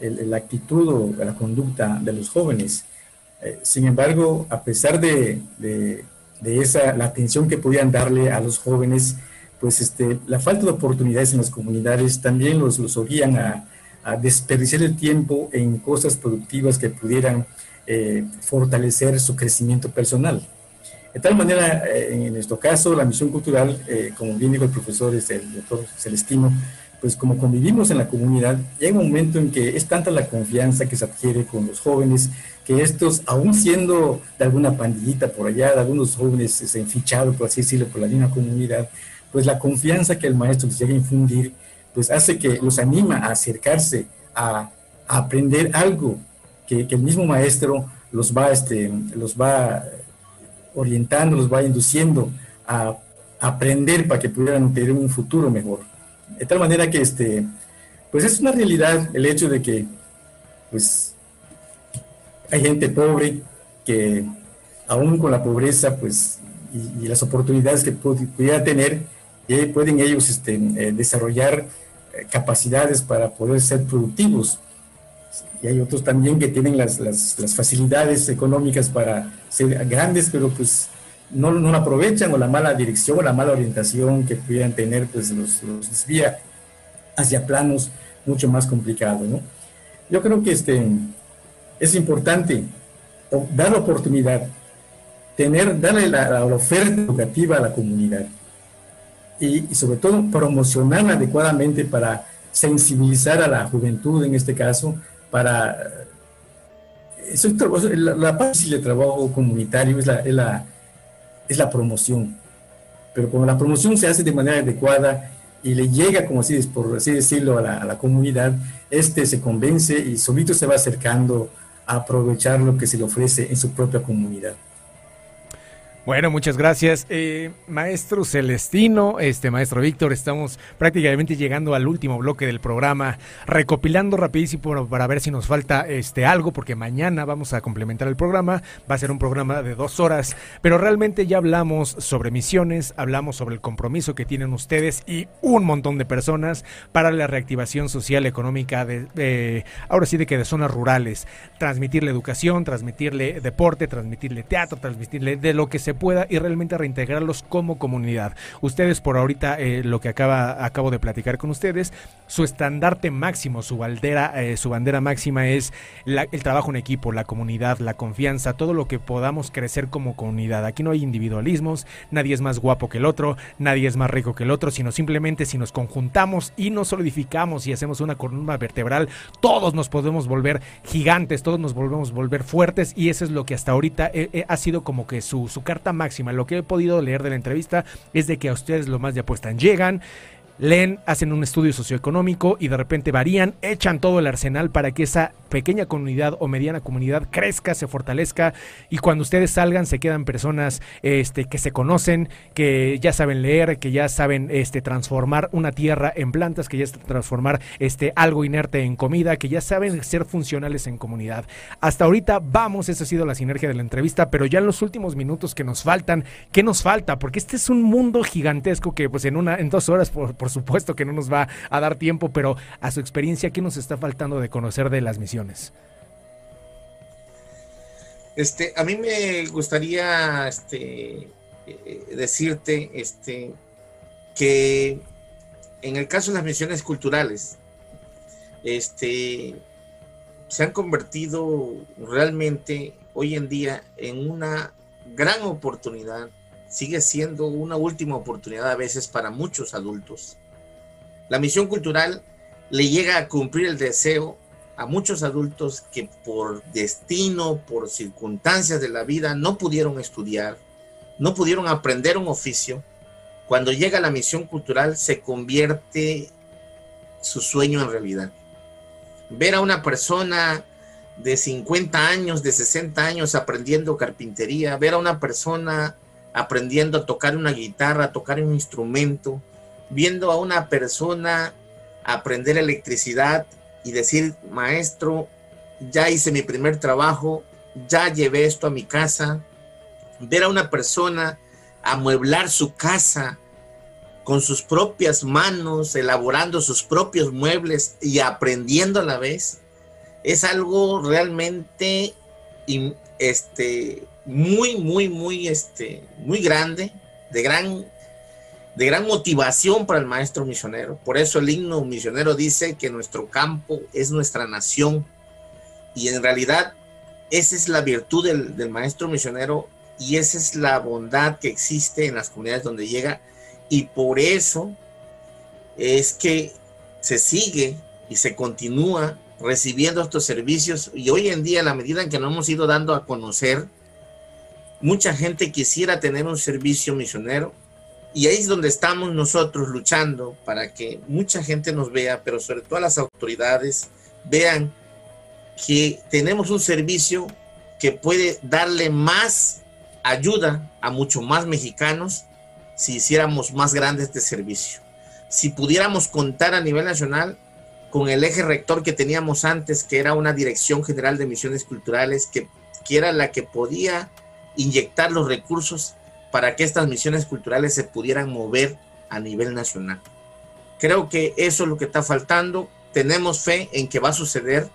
la, actitud o la conducta de los jóvenes. Eh, sin embargo, a pesar de, de, esa, la atención que podían darle a los jóvenes, pues este, la falta de oportunidades en las comunidades también los, los orían a, a desperdiciar el tiempo en cosas productivas que pudieran eh, fortalecer su crecimiento personal. De tal manera, eh, en nuestro caso, la misión cultural, eh, como bien dijo el profesor, es el doctor Celestino, pues como convivimos en la comunidad, llega un momento en que es tanta la confianza que se adquiere con los jóvenes, que estos, aún siendo de alguna pandillita por allá, de algunos jóvenes enfichados, por así decirlo, por la misma comunidad, pues la confianza que el maestro les llega a infundir, pues hace que los anima a acercarse, a, a aprender algo que, el mismo maestro los va, este, los va orientando, los va induciendo a, aprender para que pudieran tener un futuro mejor. De tal manera que este, pues es una realidad el hecho de que pues hay gente pobre que aún con la pobreza pues y, las oportunidades que pudiera tener eh, pueden ellos este, eh, desarrollar eh, capacidades para poder ser productivos y hay otros también que tienen las, las, las, facilidades económicas para ser grandes, pero pues no, no aprovechan o la mala dirección o la mala orientación que pudieran tener, pues los, los desvía hacia planos mucho más complicados, ¿no? Yo creo que este, es importante dar la oportunidad, tener, darle la, oferta educativa a la comunidad y, y sobre todo promocionarla adecuadamente para sensibilizar a la juventud en este caso para... La, la parte de trabajo comunitario es la, es la, es la promoción, pero cuando la promoción se hace de manera adecuada y le llega, como así, por así decirlo, a la, a la, comunidad, este se convence y solito se va acercando a aprovechar lo que se le ofrece en su propia comunidad. Bueno, muchas gracias. Eh, maestro Celestino, este maestro Víctor, estamos prácticamente llegando al último bloque del programa, recopilando rapidísimo para ver si nos falta este algo, porque mañana vamos a complementar el programa. Va a ser un programa de dos horas, pero realmente ya hablamos sobre misiones, hablamos sobre el compromiso que tienen ustedes y un montón de personas para la reactivación social económica de, ahora sí de que de zonas rurales, transmitirle educación, transmitirle deporte, transmitirle teatro, transmitirle de lo que se pueda y realmente reintegrarlos como comunidad. Ustedes por ahorita eh, lo que acaba, acabo de platicar con ustedes, su estandarte máximo, su bandera, eh, su bandera máxima es el trabajo en equipo, la comunidad, la confianza, todo lo que podamos crecer como comunidad. Aquí no hay individualismos, nadie es más guapo que el otro, nadie es más rico que el otro, sino simplemente si nos conjuntamos y nos solidificamos y hacemos una columna vertebral, todos nos podemos volver gigantes, todos nos volvemos volver fuertes y eso es lo que hasta ahorita eh, ha sido como que su, su carta máxima. Lo que he podido leer de la entrevista es de que a ustedes lo más de apuestan llegan, leen, hacen un estudio socioeconómico y de repente varían, echan todo el arsenal para que esa pequeña comunidad o mediana comunidad crezca, se fortalezca y cuando ustedes salgan se quedan personas este, que se conocen, que ya saben leer, que ya saben este, transformar una tierra en plantas, que ya saben transformar este, algo inerte en comida, que ya saben ser funcionales en comunidad. Hasta ahorita vamos, esa ha sido la sinergia de la entrevista, pero ya en los últimos minutos que nos faltan, ¿qué nos falta? Porque este es un mundo gigantesco que pues en una, en dos horas por, por supuesto que no nos va a dar tiempo, pero a su experiencia, ¿qué nos está faltando de conocer de las misiones? Este, a mí me gustaría este, eh, decirte este, que en el caso de las misiones culturales, este, se han convertido realmente hoy en día en una gran oportunidad sigue siendo una última oportunidad a veces para muchos adultos. La misión cultural le llega a cumplir el deseo a muchos adultos que por destino, por circunstancias de la vida, no pudieron estudiar, no pudieron aprender un oficio. Cuando llega la misión cultural se convierte su sueño en realidad. Ver a una persona de 50 años, de 60 años aprendiendo carpintería, ver a una persona aprendiendo a tocar una guitarra, a tocar un instrumento, viendo a una persona aprender electricidad y decir, maestro, ya hice mi primer trabajo, ya llevé esto a mi casa, ver a una persona amueblar su casa con sus propias manos, elaborando sus propios muebles y aprendiendo a la vez, es algo realmente este, muy, muy, muy, este, muy grande, de gran, de gran motivación para el maestro misionero. Por eso el himno misionero dice que nuestro campo es nuestra nación. Y en realidad esa es la virtud del, maestro misionero y esa es la bondad que existe en las comunidades donde llega. Y por eso es que se sigue y se continúa recibiendo estos servicios y hoy en día, a la medida en que nos hemos ido dando a conocer, mucha gente quisiera tener un servicio misionero y ahí es donde estamos nosotros luchando para que mucha gente nos vea, pero sobre todo las autoridades vean que tenemos un servicio que puede darle más ayuda a muchos más mexicanos si hiciéramos más grande este servicio. Si pudiéramos contar a nivel nacional con el eje rector que teníamos antes, que era una Dirección General de Misiones Culturales, que, que era la que podía inyectar los recursos para que estas misiones culturales se pudieran mover a nivel nacional. Creo que eso es lo que está faltando. Tenemos fe en que va a suceder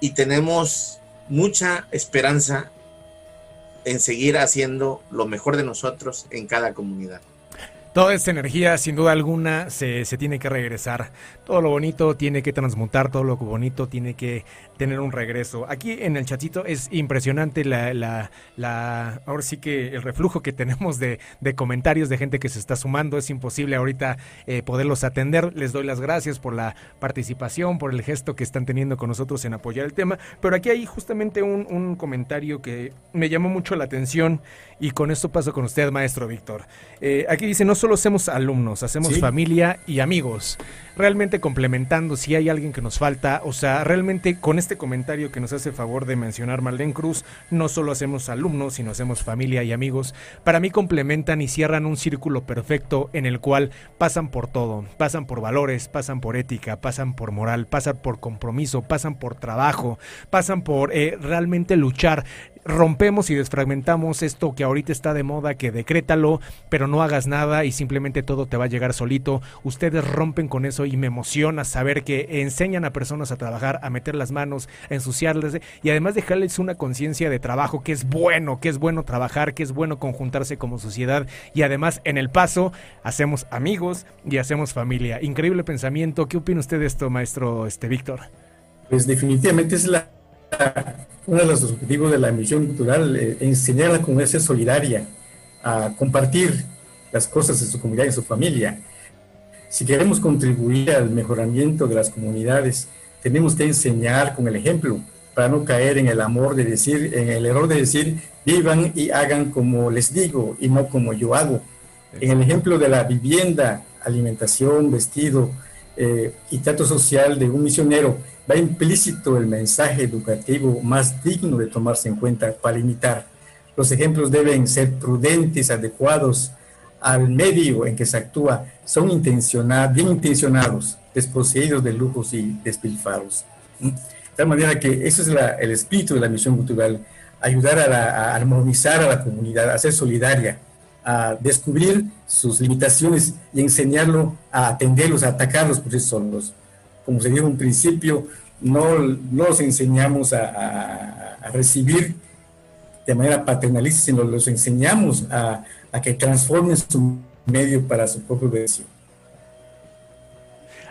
y tenemos mucha esperanza en seguir haciendo lo mejor de nosotros en cada comunidad. Toda esta energía, sin duda alguna, se, se, tiene que regresar. Todo lo bonito tiene que transmutar, todo lo bonito tiene que tener un regreso. Aquí en el chatito es impresionante la, la, la ahora sí que el reflujo que tenemos de, de, comentarios de gente que se está sumando. Es imposible ahorita eh, poderlos atender. Les doy las gracias por la participación, por el gesto que están teniendo con nosotros en apoyar el tema. Pero aquí hay justamente un, un comentario que me llamó mucho la atención y con esto paso con usted, maestro Víctor. Eh, aquí dice, no solo hacemos alumnos, hacemos ¿Sí? familia y amigos. Realmente complementando, si hay alguien que nos falta, o sea, realmente con este comentario que nos hace favor de mencionar Marlene Cruz, no solo hacemos alumnos, sino hacemos familia y amigos. Para mí complementan y cierran un círculo perfecto en el cual pasan por todo, pasan por valores, pasan por ética, pasan por moral, pasan por compromiso, pasan por trabajo, pasan por eh, realmente luchar rompemos y desfragmentamos esto que ahorita está de moda, que decrétalo, pero no hagas nada y simplemente todo te va a llegar solito. Ustedes rompen con eso y me emociona saber que enseñan a personas a trabajar, a meter las manos, a ensuciarles y además dejarles una conciencia de trabajo que es bueno, que es bueno trabajar, que es bueno conjuntarse como sociedad y además en el paso hacemos amigos y hacemos familia. Increíble pensamiento. ¿Qué opina usted de esto, maestro este Víctor? Pues definitivamente es la uno de los objetivos de la misión cultural, eh, enseñar a la comunidad a ser solidaria, a compartir las cosas de su comunidad y su familia. Si queremos contribuir al mejoramiento de las comunidades, tenemos que enseñar con el ejemplo para no caer en el amor de decir, en el error de decir, vivan y hagan como les digo y no como yo hago. En el ejemplo de la vivienda, alimentación, vestido eh, y trato social de un misionero, va implícito el mensaje educativo más digno de tomarse en cuenta para imitar. Los ejemplos deben ser prudentes, adecuados al medio en que se actúa, son intencionados, bien intencionados, desposeídos de lujos y despilfarros. De tal manera que ese es el espíritu de la misión cultural, ayudar a, armonizar a la comunidad, a ser solidaria, a descubrir sus limitaciones y enseñarlo a atenderlos, a atacarlos por sí solos como se dijo en un principio, no, los enseñamos a, recibir de manera paternalista, sino los enseñamos a, a que transformen su medio para su propio beneficio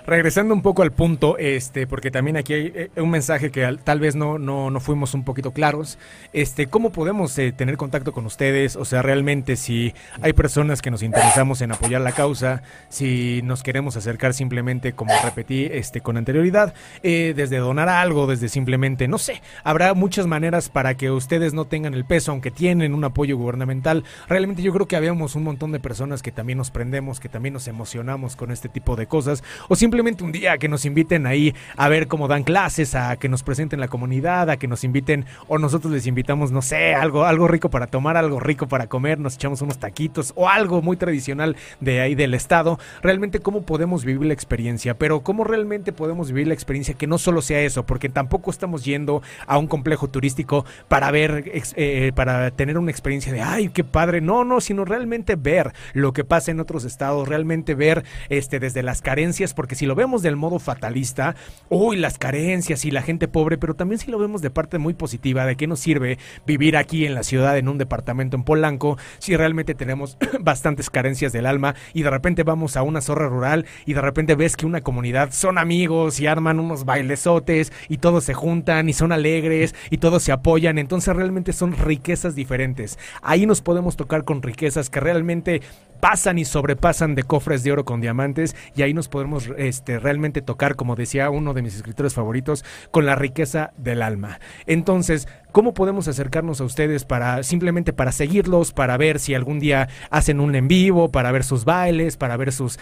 regresando un poco al punto, este, porque también aquí hay eh, un mensaje que tal vez no, no, no fuimos un poquito claros. Este, ¿cómo podemos eh, tener contacto con ustedes? O sea, realmente si hay personas que nos interesamos en apoyar la causa, si nos queremos acercar simplemente, como repetí, este, con anterioridad, eh, desde donar algo, desde simplemente, no sé, habrá muchas maneras para que ustedes no tengan el peso, aunque tienen un apoyo gubernamental. Realmente yo creo que habíamos un montón de personas que también nos prendemos, que también nos emocionamos con este tipo de cosas, o simplemente simplemente un día que nos inviten ahí a ver cómo dan clases, a que nos presenten la comunidad, a que nos inviten o nosotros les invitamos, no sé, algo, algo rico para tomar, algo rico para comer, nos echamos unos taquitos o algo muy tradicional de ahí del estado. Realmente cómo podemos vivir la experiencia, pero cómo realmente podemos vivir la experiencia que no solo sea eso, porque tampoco estamos yendo a un complejo turístico para ver, eh, para tener una experiencia de, ay, qué padre, no, no, sino realmente ver lo que pasa en otros estados, realmente ver este desde las carencias, porque si lo vemos del modo fatalista, uy, las carencias y la gente pobre, pero también si lo vemos de parte muy positiva, de qué nos sirve vivir aquí en la ciudad, en un departamento en Polanco, si realmente tenemos bastantes carencias del alma y de repente vamos a una zorra rural y de repente ves que una comunidad son amigos y arman unos bailesotes y todos se juntan y son alegres y todos se apoyan, entonces realmente son riquezas diferentes. Ahí nos podemos tocar con riquezas que realmente pasan y sobrepasan de cofres de oro con diamantes y ahí nos podemos este, realmente tocar, como decía uno de mis escritores favoritos, con la riqueza del alma. Entonces, ¿cómo podemos acercarnos a ustedes para simplemente para seguirlos, para ver si algún día hacen un en vivo, para ver sus bailes, para ver sus,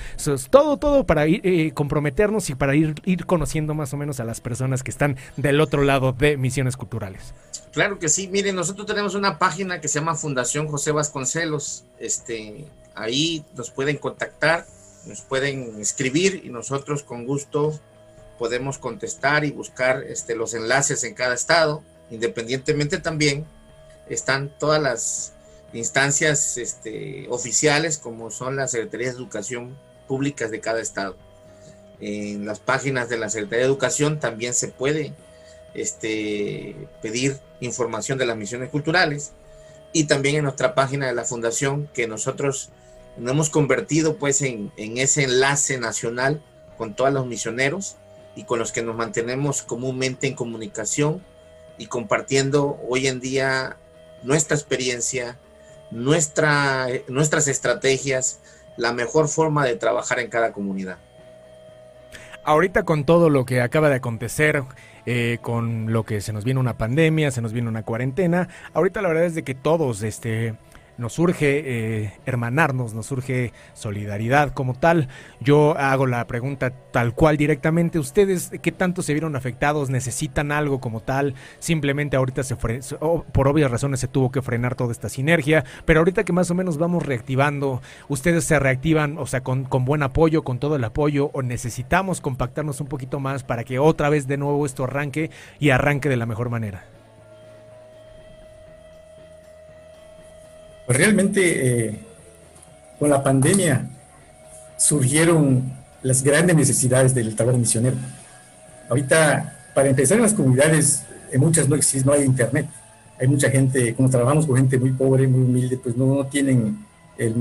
todo, todo, para ir, eh, comprometernos y para ir, ir conociendo más o menos a las personas que están del otro lado de misiones culturales? Claro que sí, miren, nosotros tenemos una página que se llama Fundación José Vasconcelos, este, ahí nos pueden contactar, nos pueden escribir y nosotros con gusto podemos contestar y buscar este, los enlaces en cada estado. Independientemente también están todas las instancias este, oficiales como son las Secretarías de Educación Públicas de cada estado. En las páginas de la Secretaría de Educación también se puede este, pedir información de las misiones culturales y también en nuestra página de la fundación que nosotros nos hemos convertido pues en, ese enlace nacional con todos los misioneros y con los que nos mantenemos comúnmente en comunicación y compartiendo hoy en día nuestra experiencia, nuestra, nuestras estrategias, la mejor forma de trabajar en cada comunidad. Ahorita con todo lo que acaba de acontecer, eh, con lo que se nos viene una pandemia, se nos viene una cuarentena, ahorita la verdad es de que todos, este, nos surge eh, hermanarnos, nos surge solidaridad como tal. Yo hago la pregunta tal cual directamente. ¿Ustedes qué tanto se vieron afectados? ¿Necesitan algo como tal? Simplemente ahorita se por obvias razones se tuvo que frenar toda esta sinergia, pero ahorita que más o menos vamos reactivando, ¿ustedes se reactivan, o sea, con, con buen apoyo, con todo el apoyo, o necesitamos compactarnos un poquito más para que otra vez de nuevo esto arranque y arranque de la mejor manera? Pues realmente eh, con la pandemia surgieron las grandes necesidades del trabajo misionero. Ahorita, para empezar en las comunidades, en muchas no existe, no hay internet. Hay mucha gente, como trabajamos con gente muy pobre, muy humilde, pues no, no tienen el,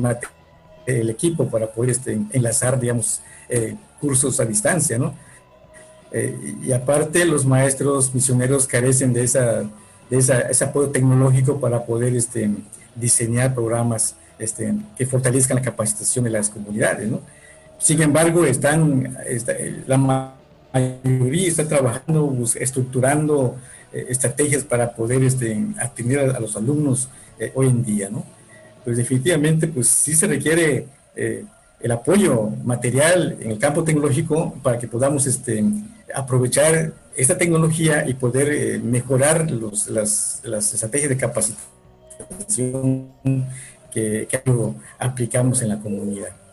el equipo para poder este, enlazar, digamos, eh, cursos a distancia, ¿no? Eh, y aparte los maestros misioneros carecen de, esa, de esa, ese apoyo tecnológico para poder este, diseñar programas este, que fortalezcan la capacitación de las comunidades, ¿no? Sin embargo, están, la mayoría está trabajando, estructurando eh, estrategias para poder este, atender a, los alumnos eh, hoy en día, ¿no? Pues definitivamente, pues sí se requiere eh, el apoyo material en el campo tecnológico para que podamos este, aprovechar esta tecnología y poder mejorar las estrategias de capacitación que, que aplicamos en la comunidad.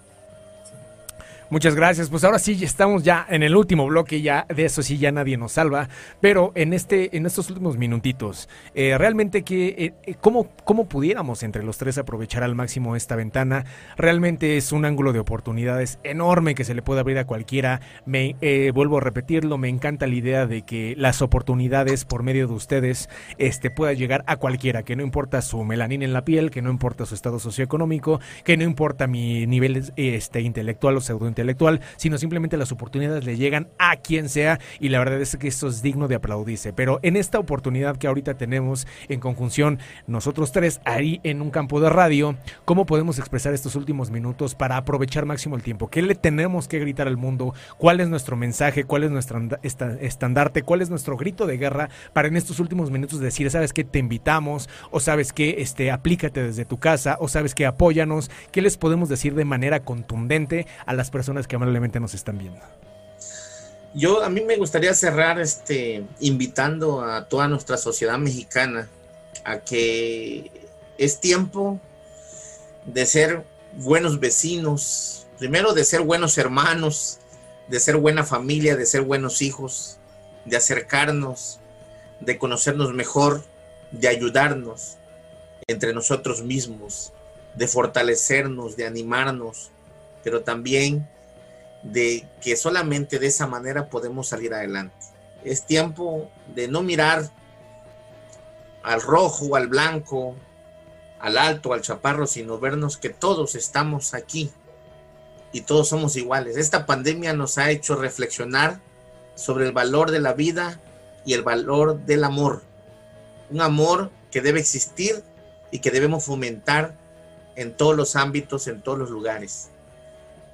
Muchas gracias. Pues ahora sí estamos ya en el último bloque, ya de eso sí ya nadie nos salva. Pero en este, en estos últimos minutitos, eh, realmente que eh, eh, ¿cómo, cómo pudiéramos entre los tres aprovechar al máximo esta ventana. Realmente es un ángulo de oportunidades enorme que se le puede abrir a cualquiera. Me vuelvo a repetirlo, me encanta la idea de que las oportunidades por medio de ustedes este pueda llegar a cualquiera, que no importa su melanina en la piel, que no importa su estado socioeconómico, que no importa mi nivel este intelectual o pseudo intelectual, sino simplemente las oportunidades le llegan a quien sea y la verdad es que esto es digno de aplaudirse. Pero en esta oportunidad que ahorita tenemos en conjunción nosotros tres ahí en un campo de radio, ¿cómo podemos expresar estos últimos minutos para aprovechar máximo el tiempo? ¿Qué le tenemos que gritar al mundo? ¿Cuál es nuestro mensaje? ¿Cuál es nuestro estandarte? ¿Cuál es nuestro grito de guerra para en estos últimos minutos decir, sabes que te invitamos o sabes que este aplícate desde tu casa o sabes que apóyanos? ¿Qué les podemos decir de manera contundente a las personas que amablemente nos están viendo. Yo a mí me gustaría cerrar este invitando a toda nuestra sociedad mexicana a que es tiempo de ser buenos vecinos, primero de ser buenos hermanos, de ser buena familia, de ser buenos hijos, de acercarnos, de conocernos mejor, de ayudarnos entre nosotros mismos, de fortalecernos, de animarnos, pero también de que solamente de esa manera podemos salir adelante. Es tiempo de no mirar al rojo, al blanco, al alto, al chaparro, sino vernos que todos estamos aquí y todos somos iguales. Esta pandemia nos ha hecho reflexionar sobre el valor de la vida y el valor del amor. Un amor que debe existir y que debemos fomentar en todos los ámbitos, en todos los lugares.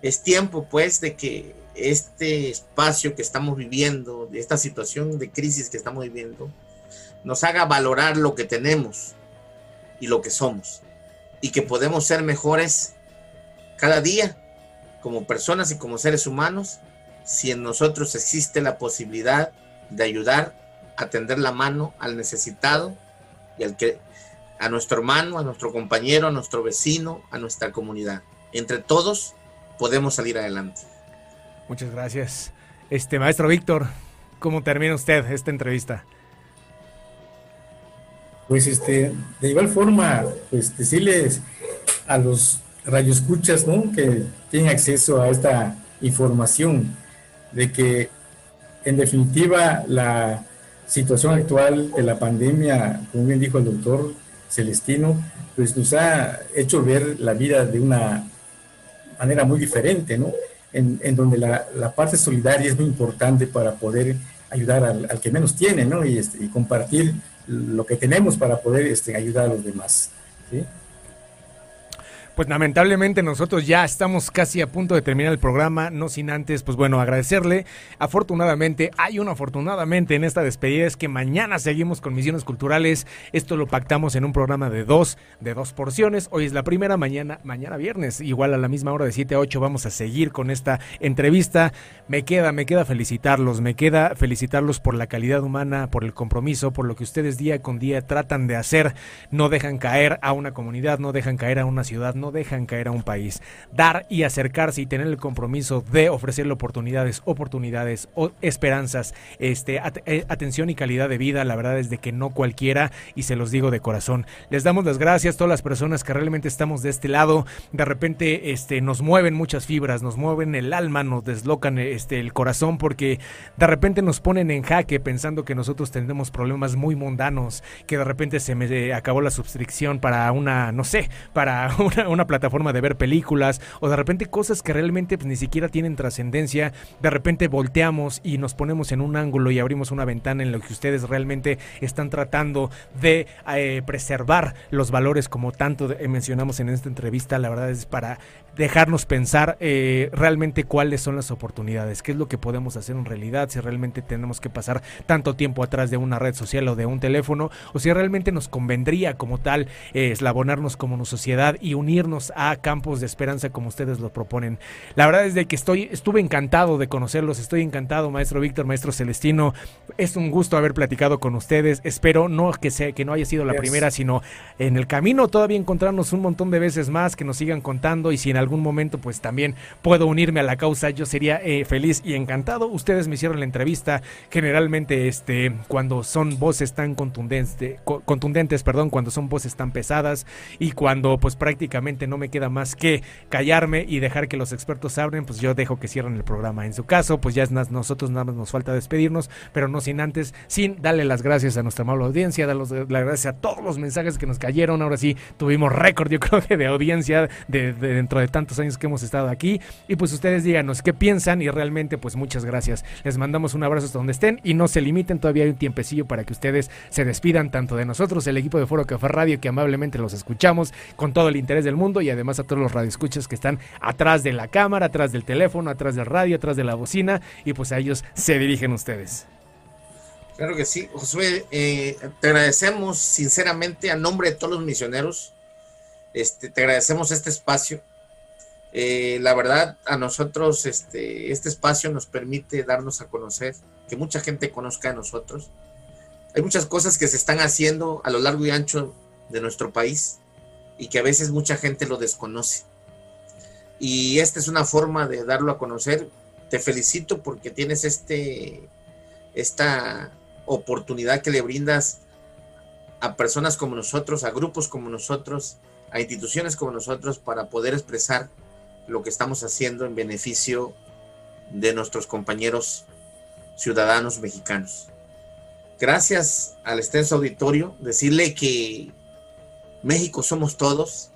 Es tiempo pues de que este espacio que estamos viviendo, de esta situación de crisis que estamos viviendo, nos haga valorar lo que tenemos y lo que somos. Y que podemos ser mejores cada día como personas y como seres humanos si en nosotros existe la posibilidad de ayudar a tender la mano al necesitado y al que a nuestro hermano, a nuestro compañero, a nuestro vecino, a nuestra comunidad. Entre todos podemos salir adelante. Muchas gracias. Este maestro Víctor, ¿cómo termina usted esta entrevista? Pues este, de igual forma, pues decirles a los radioescuchas, ¿no? Que tienen acceso a esta información de que en definitiva la situación actual de la pandemia, como bien dijo el doctor Celestino, pues nos ha hecho ver la vida de una manera muy diferente, ¿no? En, en donde la, la, parte solidaria es muy importante para poder ayudar al, al que menos tiene, ¿no? Y, este, compartir lo que tenemos para poder este, ayudar a los demás, ¿sí? Pues lamentablemente nosotros ya estamos casi a punto de terminar el programa, no sin antes, pues bueno, agradecerle. Afortunadamente, hay un afortunadamente en esta despedida, es que mañana seguimos con misiones culturales. Esto lo pactamos en un programa de dos, de dos porciones. Hoy es la primera, mañana, mañana viernes, igual a la misma hora de 7 a 8 vamos a seguir con esta entrevista. Me queda, me queda felicitarlos, me queda felicitarlos por la calidad humana, por el compromiso, por lo que ustedes día con día tratan de hacer. No dejan caer a una comunidad, no dejan caer a una ciudad, no dejan caer a un país. Dar y acercarse y tener el compromiso de ofrecerle oportunidades, oportunidades, esperanzas, este, eh, atención y calidad de vida, la verdad es de que no cualquiera y se los digo de corazón. Les damos las gracias a todas las personas que realmente estamos de este lado. De repente este, nos mueven muchas fibras, nos mueven el alma, nos deslocan este, el corazón porque de repente nos ponen en jaque pensando que nosotros tenemos problemas muy mundanos, que de repente se me acabó la suscripción para una, no sé, para una, plataforma de ver películas o de repente cosas que realmente pues, ni siquiera tienen trascendencia. De repente volteamos y nos ponemos en un ángulo y abrimos una ventana en lo que ustedes realmente están tratando de eh, preservar los valores como tanto mencionamos en esta entrevista. La verdad es para dejarnos pensar eh, realmente cuáles son las oportunidades, qué es lo que podemos hacer en realidad, si realmente tenemos que pasar tanto tiempo atrás de una red social o de un teléfono, o si realmente nos convendría como tal eh, eslabonarnos como una sociedad y unirnos a campos de esperanza como ustedes lo proponen. La verdad es de que estoy, estuve encantado de conocerlos, estoy encantado, maestro Víctor, maestro Celestino. Es un gusto haber platicado con ustedes. Espero no que sea, que no haya sido la primera, sino en el camino todavía encontrarnos un montón de veces más, que nos sigan contando y si en algún momento pues también puedo unirme a la causa, yo sería eh, feliz y encantado. Ustedes me hicieron la entrevista, generalmente este cuando son voces tan contundentes, contundentes, perdón, cuando son voces tan pesadas y cuando pues prácticamente no me queda más que callarme y dejar que los expertos abren, pues yo dejo que cierren el programa. En su caso, pues ya es nosotros nada más nos falta despedirnos, pero no sin antes, sin darle las gracias a nuestra amable audiencia, darles las gracias a todos los mensajes que nos cayeron. Ahora sí, tuvimos récord, yo creo que de audiencia de, dentro de tantos años que hemos estado aquí. Y pues ustedes díganos qué piensan y realmente pues muchas gracias. Les mandamos un abrazo hasta donde estén y no se limiten, todavía hay un tiempecillo para que ustedes se despidan tanto de nosotros, el equipo de Foro Café Radio, que amablemente los escuchamos con todo el interés del mundo y además a todos los radioescuchas que están atrás de la cámara, atrás del teléfono, atrás del radio, atrás de la bocina y pues a ellos se dirigen ustedes. Claro que sí, Josué, eh, te agradecemos sinceramente a nombre de todos los misioneros, este, te agradecemos este espacio. Eh, la verdad, a nosotros este, este espacio nos permite darnos a conocer, que mucha gente conozca a nosotros. Hay muchas cosas que se están haciendo a lo largo y ancho de nuestro país y que a veces mucha gente lo desconoce. Y esta es una forma de darlo a conocer. Te felicito porque tienes este, esta oportunidad que le brindas a personas como nosotros, a grupos como nosotros, a instituciones como nosotros para poder expresar lo que estamos haciendo en beneficio de nuestros compañeros ciudadanos mexicanos. Gracias al extenso auditorio, decirle que México somos todos,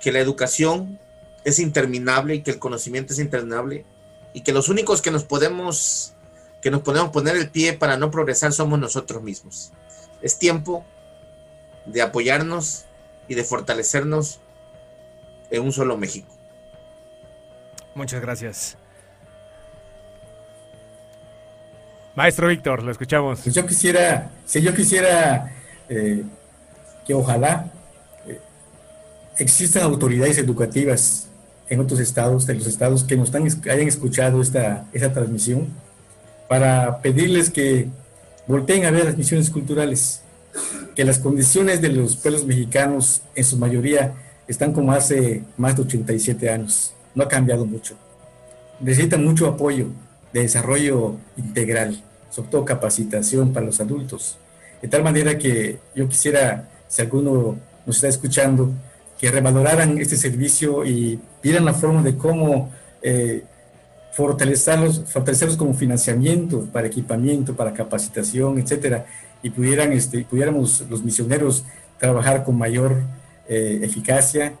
que la educación es interminable y que el conocimiento es interminable y que los únicos que nos podemos que nos podemos poner el pie para no progresar somos nosotros mismos. Es tiempo de apoyarnos y de fortalecernos en un solo México. Muchas gracias. Maestro Víctor, lo escuchamos. Pues yo quisiera, si yo quisiera eh, que ojalá eh, existan autoridades educativas en otros estados, de los estados que nos hayan escuchado esta, esta transmisión, para pedirles que volteen a ver las misiones culturales, que las condiciones de los pueblos mexicanos en su mayoría están como hace más de 87 años, no ha cambiado mucho. Necesitan mucho apoyo de desarrollo integral, sobre todo capacitación para los adultos. De tal manera que yo quisiera, si alguno nos está escuchando, que revaloraran este servicio y vieran la forma de cómo eh, fortalecerlos, fortalecerlos como financiamiento para equipamiento, para capacitación, etcétera, y pudieran, este, pudiéramos los misioneros trabajar con mayor eh, eficacia,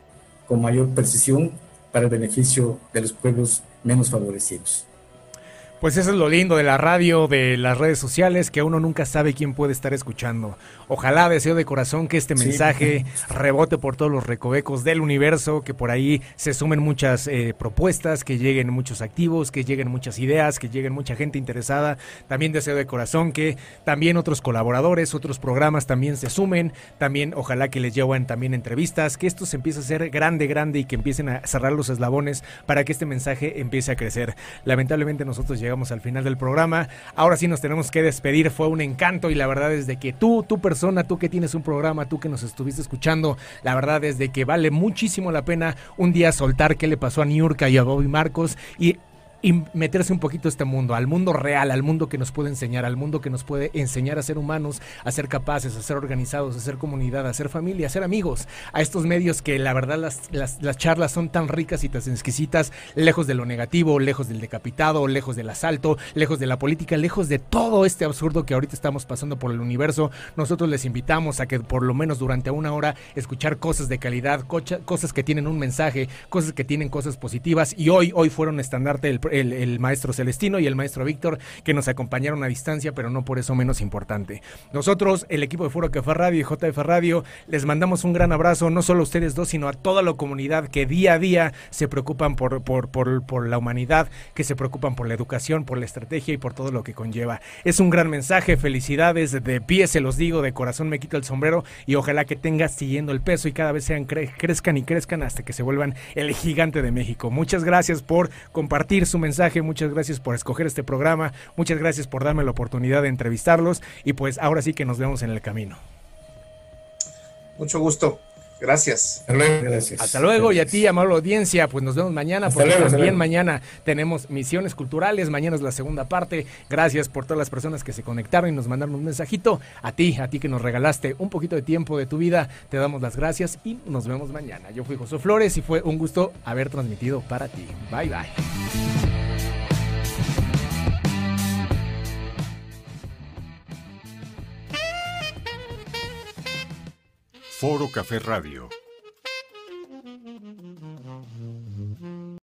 con mayor precisión para el beneficio de los pueblos menos favorecidos. Pues eso es lo lindo de la radio, de las redes sociales, que uno nunca sabe quién puede estar escuchando. Ojalá deseo de corazón que este mensaje rebote por todos los recovecos del universo, que por ahí se sumen muchas eh, propuestas, que lleguen muchos activos, que lleguen muchas ideas, que lleguen mucha gente interesada. También deseo de corazón que también otros colaboradores, otros programas también se sumen. También ojalá que les lleven también entrevistas, que esto se empiece a ser grande, grande y que empiecen a cerrar los eslabones para que este mensaje empiece a crecer. Lamentablemente nosotros llegamos llegamos al final del programa. Ahora sí nos tenemos que despedir. Fue un encanto y la verdad es de que tú, tu persona, tú que tienes un programa, tú que nos estuviste escuchando, la verdad es de que vale muchísimo la pena un día soltar qué le pasó a Niurka y a Bobby Marcos y y meterse un poquito a este mundo, al mundo real, al mundo que nos puede enseñar, al mundo que nos puede enseñar a ser humanos, a ser capaces, a ser organizados, a ser comunidad, a ser familia, a ser amigos, a estos medios que la verdad las, las, charlas son tan ricas y tan exquisitas, lejos de lo negativo, lejos del decapitado, lejos del asalto, lejos de la política, lejos de todo este absurdo que ahorita estamos pasando por el universo. Nosotros les invitamos a que por lo menos durante una hora escuchar cosas de calidad, cosas que tienen un mensaje, cosas que tienen cosas positivas y hoy, hoy fueron estandarte el, maestro Celestino y el maestro Víctor, que nos acompañaron a distancia, pero no por eso menos importante. Nosotros, el equipo de Foro Café Radio y JF Radio, les mandamos un gran abrazo, no solo a ustedes dos, sino a toda la comunidad que día a día se preocupan por, por, por, por la humanidad, que se preocupan por la educación, por la estrategia y por todo lo que conlleva. Es un gran mensaje, felicidades, de pie se los digo, de corazón me quito el sombrero y ojalá que tengas siguiendo el peso y cada vez sean crezcan y crezcan hasta que se vuelvan el gigante de México. Muchas gracias por compartir su mensaje, muchas gracias por escoger este programa, muchas gracias por darme la oportunidad de entrevistarlos y pues ahora sí que nos vemos en el camino. Mucho gusto. Gracias. Hasta luego. Gracias. Hasta luego. Y a ti, amable audiencia, pues nos vemos mañana, porque también mañana tenemos misiones culturales. Mañana es la segunda parte. Gracias por todas las personas que se conectaron y nos mandaron un mensajito. A ti, a ti que nos regalaste un poquito de tiempo de tu vida, te damos las gracias y nos vemos mañana. Yo fui José Flores y fue un gusto haber transmitido para ti. Bye, bye. Foro Café Radio